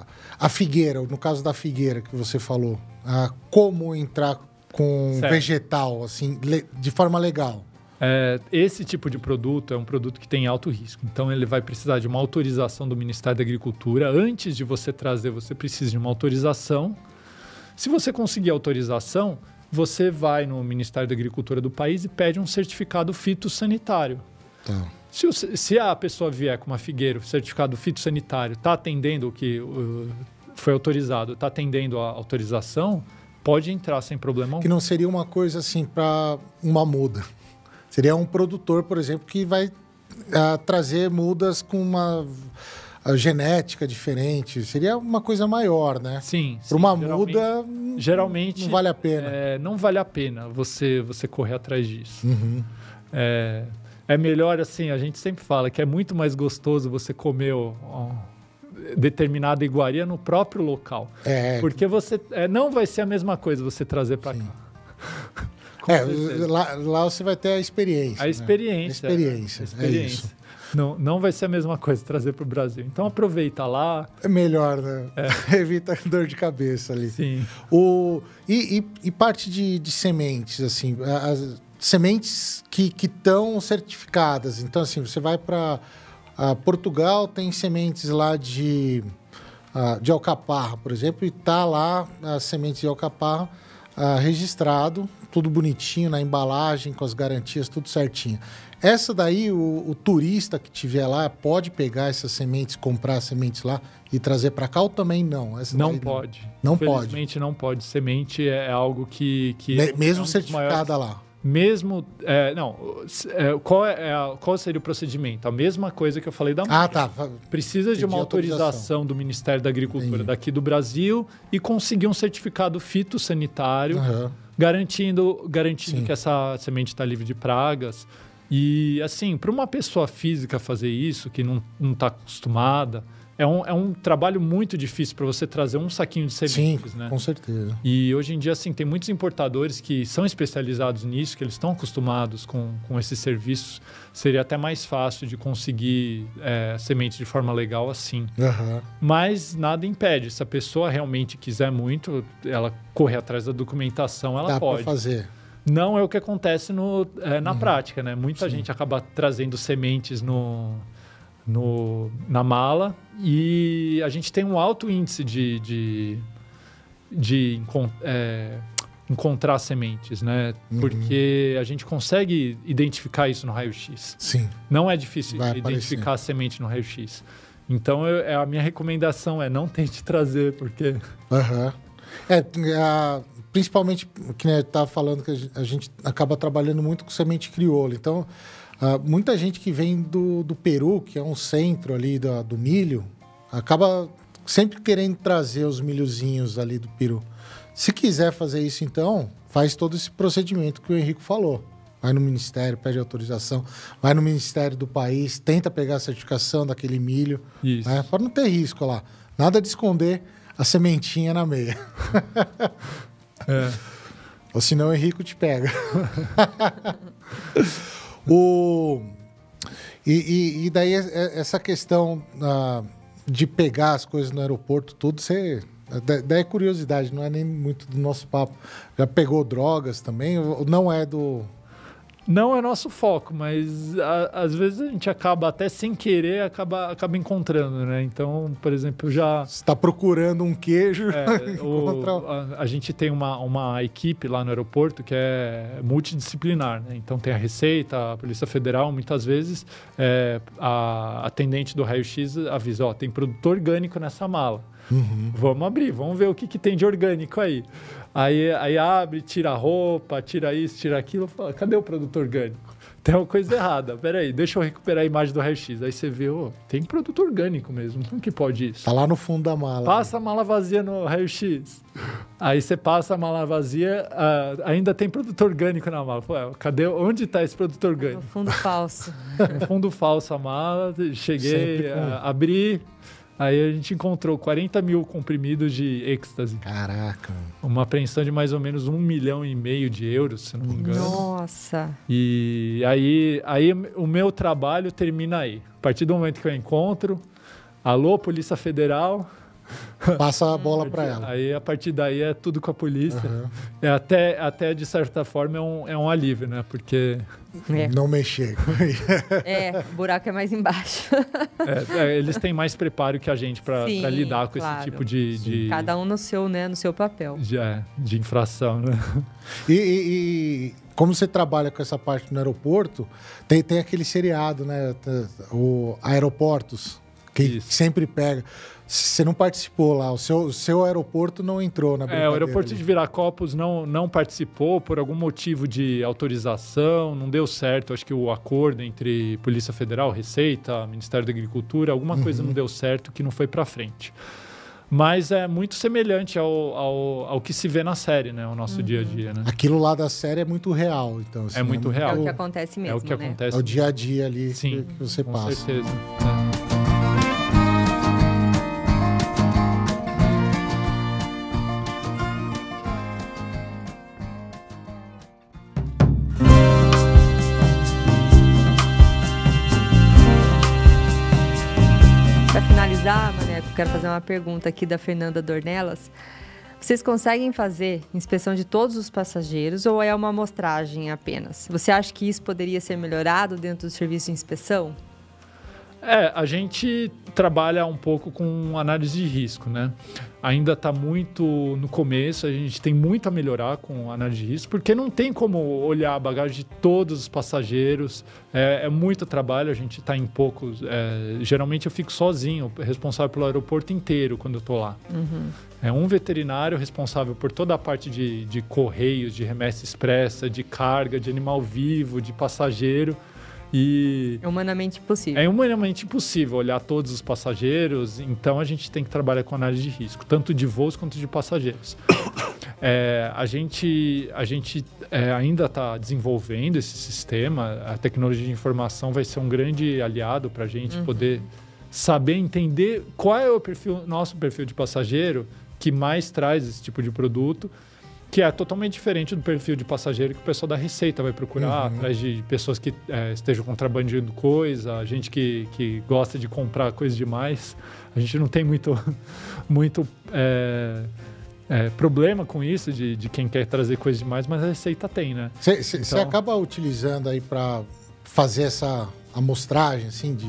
a- a figueira, no caso da figueira que você falou, a como entrar com Certo. vegetal, assim, le- de forma legal. É, esse tipo de produto é um produto que tem alto risco. Então, ele vai precisar de uma autorização do Ministério da Agricultura. Antes de você trazer, você precisa de uma autorização. Se você conseguir autorização, você vai no Ministério da Agricultura do país e pede um certificado fitossanitário. Tá. Se, o- se a pessoa vier com uma figueira, certificado fitossanitário, está atendendo o que uh, foi autorizado, está atendendo a autorização, pode entrar sem problema algum. Que não seria uma coisa assim para uma muda. Seria um produtor, por exemplo, que vai ah, trazer mudas com uma genética diferente. Seria uma coisa maior, né? Sim. Para uma geralmente- muda, geralmente não vale a pena. é, não vale a pena você você correr atrás disso. Uhum. É, é melhor assim, a gente sempre fala que é muito mais gostoso você comer ó, ó, determinada iguaria no próprio local. É, Porque você é, não vai ser a mesma coisa você trazer para cá. É, lá, lá você vai ter a experiência. A né? experiência. A experiência, A é experiência. isso. Não, não vai ser a mesma coisa trazer para o Brasil. Então aproveita lá. É melhor, né? Evita dor de cabeça ali. Sim. O, e, e- e parte de, de sementes, assim, as sementes que estão certificadas. Então, assim, você vai para Portugal, tem sementes lá de, ah, de alcaparra, por exemplo, e tá lá as sementes de alcaparra ah, registrado, tudo bonitinho na embalagem, com as garantias, tudo certinho. Essa daí, o, o turista que tiver lá pode pegar essas sementes, comprar sementes lá e trazer para cá ou também não? Essa não daí pode. Não pode. Infelizmente não pode. Semente é algo que. que Me- é mesmo um dos certificada maiores- lá. Mesmo. é, não. é, qual, é a- qual seria o procedimento? A mesma coisa que eu falei da Ah, tá. Precisa de Pedir uma autorização. autorização. do Ministério da Agricultura Entendi. daqui do Brasil e conseguir um certificado fitossanitário Aham. garantindo, garantindo Sim. que essa semente está livre de pragas. E, assim, para uma pessoa física fazer isso, que não está acostumada, é um, é um trabalho muito difícil para você trazer um saquinho de Sim, sementes, né? com certeza. E hoje em dia, assim, tem muitos importadores que são especializados nisso, que eles estão acostumados com, com esses serviços. Seria até mais fácil de conseguir é, semente de forma legal assim. Aham. Mas nada impede. Se a pessoa realmente quiser muito, ela correr atrás da documentação, ela Dá pode. fazer. Não é o que acontece no, é, na prática, né? Muita Sim. gente acaba trazendo sementes no, no, na mala e a gente tem um alto índice de, de, de é, encontrar sementes, né? Uhum. Porque a gente consegue identificar isso no raio-x. Sim. Não é difícil identificar a semente no raio-x. Então, eu- é, a minha recomendação é não tente trazer, porque Aham. É, a- principalmente, que né, estava falando que a gen- a gente acaba trabalhando muito com semente crioula. Então, ah, muita gente que vem do, do Peru, que é um centro ali da- do milho, acaba sempre querendo trazer os milhozinhos ali do Peru. Se quiser fazer isso, então, faz todo esse procedimento que o Henrico falou. Vai no ministério, pede autorização, vai no ministério do país, tenta pegar a certificação daquele milho, Isso. né, para não ter risco lá. Nada de esconder a sementinha na meia. é, Ou senão o Henrico te pega. o... E, e- e daí é- é- essa questão ah, de pegar as coisas no aeroporto, tudo, você. da- Daí é curiosidade, não é nem muito do nosso papo. Já pegou drogas também? Não é do. Não é nosso foco, mas a- às vezes a gente acaba até sem querer acaba, acaba encontrando, né? Então, por exemplo, já Você está procurando um queijo. é, o- a, a gente tem uma, uma equipe lá no aeroporto que é multidisciplinar, né? Então tem a Receita, a Polícia Federal, muitas vezes é, a atendente do raio-x avisa, ó, tem produto orgânico nessa mala. Uhum. Vamos abrir, vamos ver o que, que tem de orgânico aí. Aí. Aí abre, tira a roupa, tira isso, tira aquilo. Fala, cadê o produto orgânico? Tem uma coisa errada. Peraí, deixa eu recuperar a imagem do raio-x. Aí você vê, ô, tem produto orgânico mesmo. Como que pode isso? Tá lá no fundo da mala. Passa a mala vazia no raio-x. Aí você passa a mala vazia, ah, ainda tem produto orgânico na mala. Ué, cadê? Onde está esse produto No orgânico? fundo falso. No fundo falso a mala, cheguei, ah, abri, aí a gente encontrou 40 mil comprimidos de êxtase. Caraca. Uma apreensão de mais ou menos um milhão e meio de euros, se não me engano. Nossa. E aí, aí o meu trabalho termina aí. A partir do momento que eu encontro, alô, Polícia Federal. Passa a bola para ela. Aí a partir daí é tudo com a polícia. Aham. É até, até de certa forma é um, é um alívio, né? Porque É. Não mexer. É, o buraco é mais embaixo. é, é, eles têm mais preparo que a gente para lidar com claro. esse tipo de, de, Cada um no seu, né, no seu papel. de, é, de infração, né? E, e- e como você trabalha com essa parte no aeroporto, tem, tem aquele seriado, né? O Aeroportos, que Isso. sempre pega. Você não participou lá, o seu, o seu aeroporto não entrou na É, o aeroporto de ali. Viracopos não, não participou por algum motivo de autorização, não deu certo. Acho que o acordo entre Polícia Federal, Receita, Ministério da Agricultura, alguma coisa não deu certo que não foi para frente. Mas é muito semelhante ao, ao, ao que se vê na série, né? O nosso dia a dia, né? Aquilo lá da série é muito real, então. assim, É muito É real. o que acontece mesmo, é o que né? É acontece. o dia a dia ali Sim, que você com passa. certeza. É. Maneco, quero fazer uma pergunta aqui da Fernanda Dornelas. Vocês conseguem fazer inspeção de todos os passageiros ou é uma amostragem apenas? Você acha que isso poderia ser melhorado dentro do serviço de inspeção? É, a gente trabalha um pouco com análise de risco, né? Ainda está muito no começo, a gente tem muito a melhorar com análise de risco, porque não tem como olhar a bagagem de todos os passageiros, é, é muito trabalho, a gente está em poucos. É, geralmente eu fico sozinho, responsável pelo aeroporto inteiro quando eu estou lá. Uhum. É um veterinário responsável por toda a parte de, de correios, de remessa expressa, de carga, de animal vivo, de passageiro. E É humanamente impossível. é humanamente impossível olhar todos os passageiros, então a gente tem que trabalhar com análise de risco, tanto de voos quanto de passageiros. É, a gente, a gente é, ainda está desenvolvendo esse sistema, a tecnologia de informação vai ser um grande aliado para a gente poder saber entender qual é o perfil, nosso perfil de passageiro que mais traz esse tipo de produto que é totalmente diferente do perfil de passageiro que o pessoal da Receita vai procurar, atrás de pessoas que é, estejam contrabandeando coisa, gente que, que gosta de comprar coisa demais. A gente não tem muito, muito é, é, problema com isso, de, de quem quer trazer coisa demais, mas a Receita tem, né? Você Então- acaba utilizando aí para fazer essa amostragem, assim, de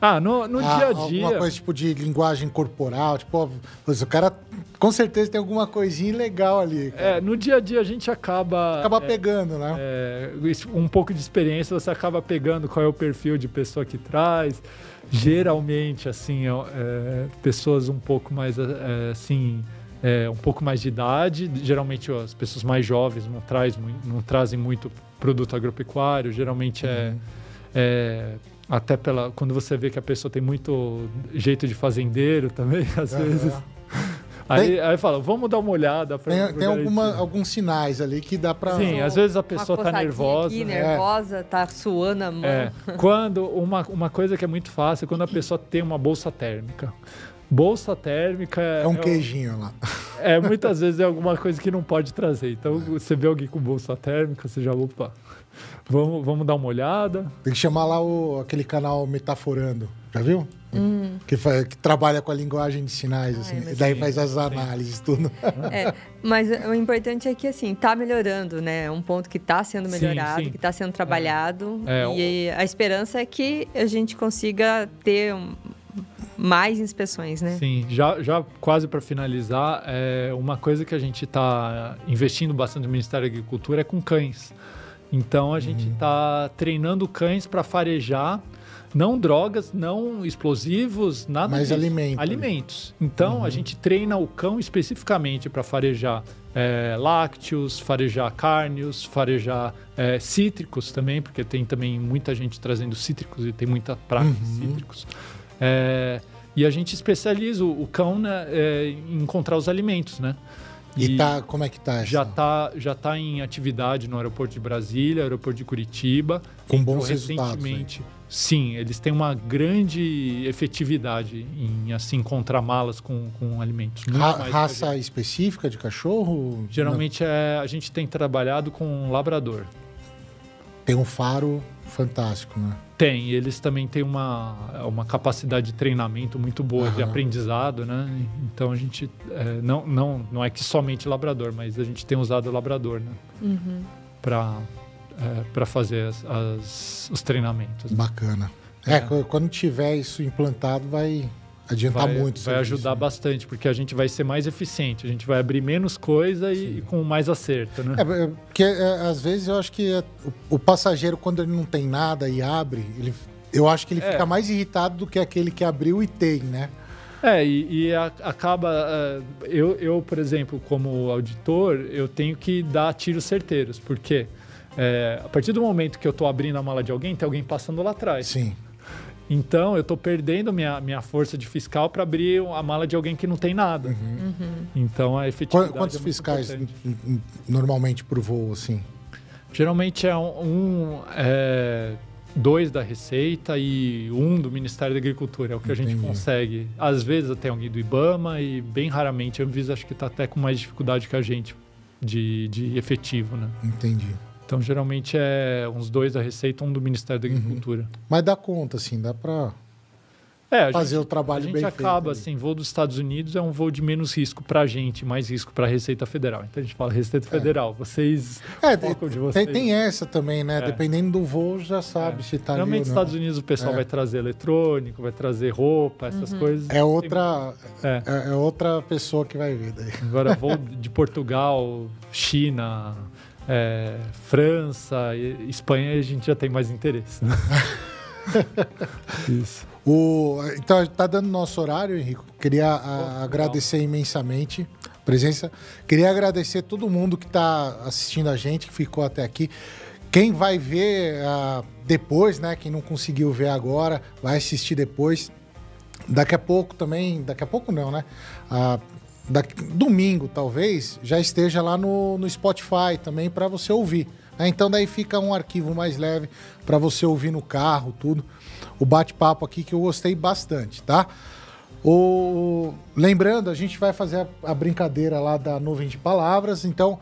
Ah, no, no Ah, dia a dia... Alguma coisa tipo de linguagem corporal, tipo, ó, o cara com certeza tem alguma coisinha legal ali. cara. É, no dia a dia a gente acaba... Acaba é, pegando, né? É, um pouco de experiência, você acaba pegando qual é o perfil de pessoa que traz. Geralmente, assim, é, pessoas um pouco mais, é, assim, é, um pouco mais de idade. Geralmente, ó, as pessoas mais jovens não, traz, não trazem muito produto agropecuário. Geralmente é, é até pela quando você vê que a pessoa tem muito jeito de fazendeiro também, às Aham. vezes. Aí, aí fala, vamos dar uma olhada. pra- Tem, tem alguma, alguns sinais ali que dá pra. Sim, às vezes a Uma pessoa tá coçadinha nervosa. Aqui, né? nervosa, tá suando a mão. É, quando uma, uma coisa que é muito fácil é quando a pessoa tem uma bolsa térmica. Bolsa térmica é, É um é, queijinho lá. é muitas vezes é alguma coisa que não pode trazer. Então você vê alguém com bolsa térmica, você já opa, vamos, vamos dar uma olhada. Tem que chamar lá o, aquele canal Metaforando. Já viu? Que, fa- que trabalha com a linguagem de sinais, assim. e daí sim, faz as sim. análises, tudo. É, mas o importante é que assim, tá melhorando, né? É um ponto que tá sendo Sim, melhorado, sim. que tá sendo trabalhado. É, e a esperança é que a gente consiga ter um- mais inspeções, né? Sim, já, já quase para finalizar, é, uma coisa que a gente está investindo bastante no Ministério da Agricultura é com cães. Então a gente está treinando cães para farejar não drogas, não explosivos, nada Mas disso. alimento. Alimentos. Então a gente treina o cão especificamente para farejar é, lácteos, farejar carnes, farejar é, cítricos também, porque tem também muita gente trazendo cítricos e tem muita praga de cítricos. É, e a gente especializa o, o cão né, é, em encontrar os alimentos, né? E, tá, como é que tá? já está já tá em atividade no aeroporto de Brasília, aeroporto de Curitiba. Com bons resultados, recentemente. Sim, eles têm uma grande efetividade em assim encontrar malas com, com alimentos. Ra- raça específica de cachorro? Geralmente é, a gente tem trabalhado com labrador. Tem um faro fantástico, né? Tem, e eles também têm uma, uma capacidade de treinamento muito boa, de Aham. aprendizado, né? Então a gente, é, não, não, não é que somente labrador, mas a gente tem usado o labrador, né? Uhum. Para para fazer as- as- os treinamentos. Bacana. É, qu- quando tiver isso implantado, vai adiantar vai, muito. vai ajudar né? bastante, porque a gente vai ser mais eficiente, a gente vai abrir menos coisa e, e com mais acerto, né? É, é, porque é, às vezes eu acho que é, o, o passageiro, quando ele não tem nada e abre, ele, eu acho que ele É. fica mais irritado do que aquele que abriu e tem, né? É, e, e a- acaba. eh, eu, eu, por exemplo, como auditor, eu tenho que dar tiros certeiros, porque a partir do momento que eu estou abrindo a mala de alguém, tem alguém passando lá atrás. Sim. Então, eu estou perdendo minha, minha força de fiscal para abrir a mala de alguém que não tem nada. Uhum. Então, a efetividade. Quantos é muito fiscais importante. normalmente por voo, assim? Geralmente é um, um, é, dois da Receita e um do Ministério da Agricultura, é o que a gente Entendi. consegue. Às vezes até alguém do IBAMA e bem raramente a Anvisa acho que está até com mais dificuldade que a gente de, de efetivo, né? Entendi. Então geralmente é uns dois da Receita, um do Ministério da Uhum. Agricultura. Mas dá conta, assim, dá pra. é, fazer gente, o trabalho bem feito. A gente acaba, assim, voo dos Estados Unidos é um voo de menos risco para a gente, mais risco para a Receita Federal. Então a gente fala Receita é. Federal, vocês é, de vocês. Tem, tem, essa também, né? É. Dependendo do voo, já sabe é. se está ali Realmente, nos Estados Unidos o pessoal é. vai trazer eletrônico, vai trazer roupa, essas uhum. coisas. É outra, é. é. é. outra pessoa que vai vir daí. Agora, voo de Portugal, China, França, Espanha, a gente já tem mais interesse. Né? Isso. O, então, está dando nosso horário, Henrico. Queria a, agradecer imensamente a presença. Queria agradecer todo mundo que está assistindo a gente, que ficou até aqui. Quem vai ver uh, depois, né? Quem não conseguiu ver agora, vai assistir depois. Daqui a pouco também, daqui a pouco não, né? Uh, daqui, domingo, talvez, já esteja lá no, no Spotify também para você ouvir. Né? Então daí fica um arquivo mais leve para você ouvir no carro, tudo. O bate-papo aqui que eu gostei bastante, tá? O... Lembrando, a gente vai fazer a, a, brincadeira lá da nuvem de palavras, então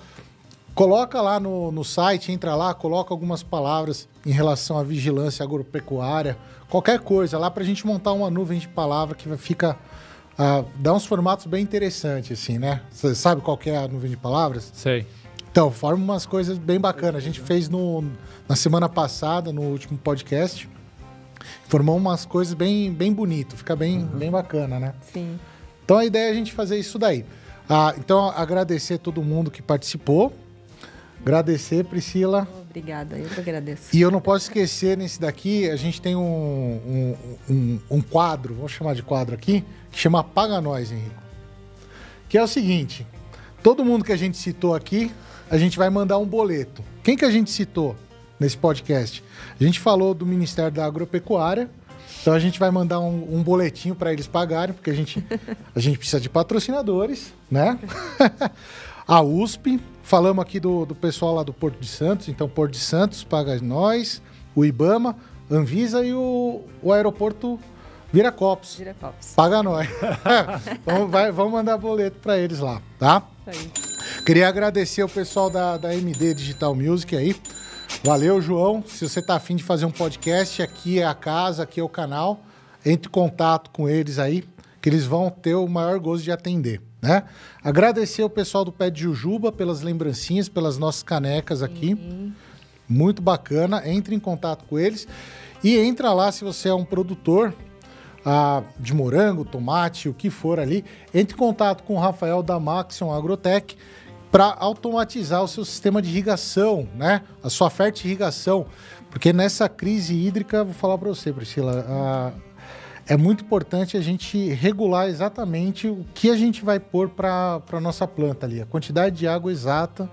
coloca lá no, no site, entra lá, coloca algumas palavras em relação à vigilância agropecuária, qualquer coisa lá para a gente montar uma nuvem de palavra que fica uh, dá uns formatos bem interessantes assim, né? Você sabe qual é a nuvem de palavras? Sei. Então, forma umas coisas bem bacanas. A gente fez no, na semana passada, no último podcast. Formou umas coisas bem, bem bonito, fica bem, uhum. bem bacana, né? Sim. Então a ideia é a gente fazer isso daí. Ah, então, agradecer todo mundo que participou. Agradecer, Priscila. Obrigada, eu que agradeço. E eu não posso esquecer nesse daqui, a gente tem um, um, um, um quadro, vamos chamar de quadro aqui, que chama Paga Nós, Henrico. Que é o seguinte: todo mundo que a gente citou aqui a gente vai mandar um boleto. Quem que a gente citou nesse podcast? A gente falou do Ministério da Agropecuária. Então a gente vai mandar um, um boletinho para eles pagarem, porque a gente, a gente precisa de patrocinadores, né? a USP, falamos aqui do, do pessoal lá do Porto de Santos, então Porto de Santos paga nós, o IBAMA, Anvisa e o, o aeroporto Viracopos. Viracopos. Paga nós. vamos, vai, vamos mandar boleto para eles lá, tá? Isso aí. Queria agradecer o pessoal da, da MD Digital Music aí. Valeu, João. Se você tá afim de fazer um podcast, aqui é a casa, aqui é o canal. Entre em contato com eles aí, que eles vão ter o maior gosto de atender. Né? Agradecer o pessoal do Pé de Jujuba pelas lembrancinhas, pelas nossas canecas aqui. Uhum. Muito bacana. Entre em contato com eles. E entra lá se você é um produtor ah, de morango, tomate, o que for ali. Entre em contato com o Rafael da Maxion Agrotech para automatizar o seu sistema de irrigação, né? A sua irrigação, porque nessa crise hídrica, vou falar para você, Priscila, a, é muito importante a gente regular exatamente o que a gente vai pôr para a nossa planta ali, a quantidade de água exata,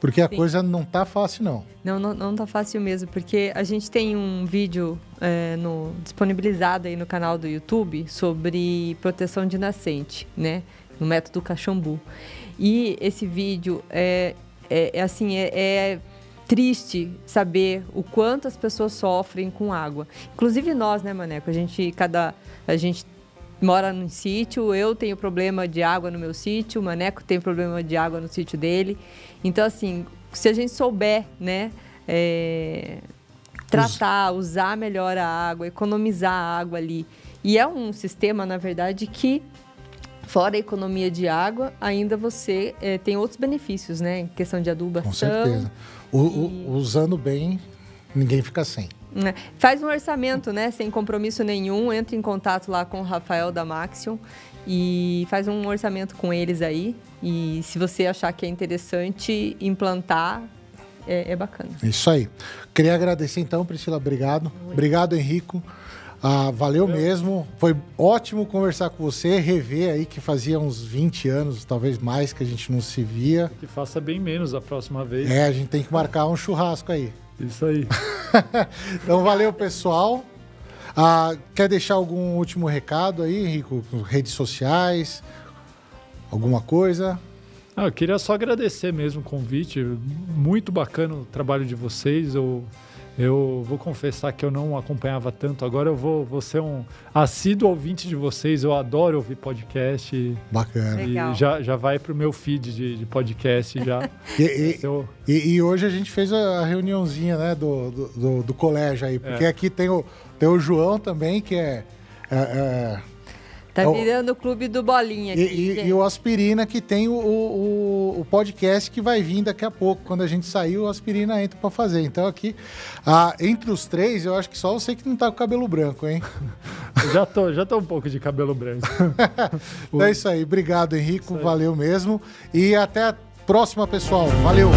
porque a Sim. coisa não tá fácil não. Não, não, não tá fácil mesmo, porque a gente tem um vídeo é, no, disponibilizado aí no canal do YouTube sobre proteção de nascente, né? No método Cachambu. E esse vídeo é, é, é assim, é, é triste saber o quanto as pessoas sofrem com água. Inclusive nós, né, Maneco? A gente, cada, a gente mora num sítio, eu tenho problema de água no meu sítio, o Maneco tem problema de água no sítio dele. Então, assim, se a gente souber, né, é, tratar, usar melhor a água, economizar a água ali. E é um sistema, na verdade, que Fora a economia de água, ainda você é, tem outros benefícios, né? Em questão de adubação. Com certeza. O, o, usando bem, ninguém fica sem. É. Faz um orçamento, né? Sem compromisso nenhum. Entra em contato lá com o Rafael da Maxion e faz um orçamento com eles aí. E se você achar que é interessante implantar, é, é bacana. Isso aí. Queria agradecer então, Priscila, obrigado. Oi. Obrigado, Henrico. Ah, valeu mesmo. Foi ótimo conversar com você, rever aí que fazia uns 20 anos, talvez mais, que a gente não se via. Que faça bem menos a próxima vez. É, a gente tem que marcar um churrasco aí. Isso aí. então valeu, pessoal. Ah, quer deixar algum último recado aí, Henrico? Redes sociais? Alguma coisa? Ah, eu queria só agradecer mesmo o convite. Muito bacana o trabalho de vocês. Eu eu vou confessar que eu não acompanhava tanto. Agora eu vou, vou ser um assíduo ouvinte de vocês. Eu adoro ouvir podcast. Bacana. E já, já vai pro meu feed de, de podcast já. e, e, eu... e, e, hoje a gente fez a reuniãozinha né, do, do, do, do colégio aí. Porque é. aqui tem o, tem o João também, que é É, é, Tá É o- virando o clube do Bolinha e, aqui. e- gente. e o Aspirina que tem o, o, o- podcast que vai vir daqui a pouco. Quando a gente sair, o Aspirina entra pra fazer. Então aqui, ah, entre os três, eu acho que só você que não tá com cabelo branco, hein? Eu já tô, já tô um pouco de cabelo branco. Então é isso aí. Obrigado, Henrico. Valeu mesmo. E até a próxima, pessoal. Valeu!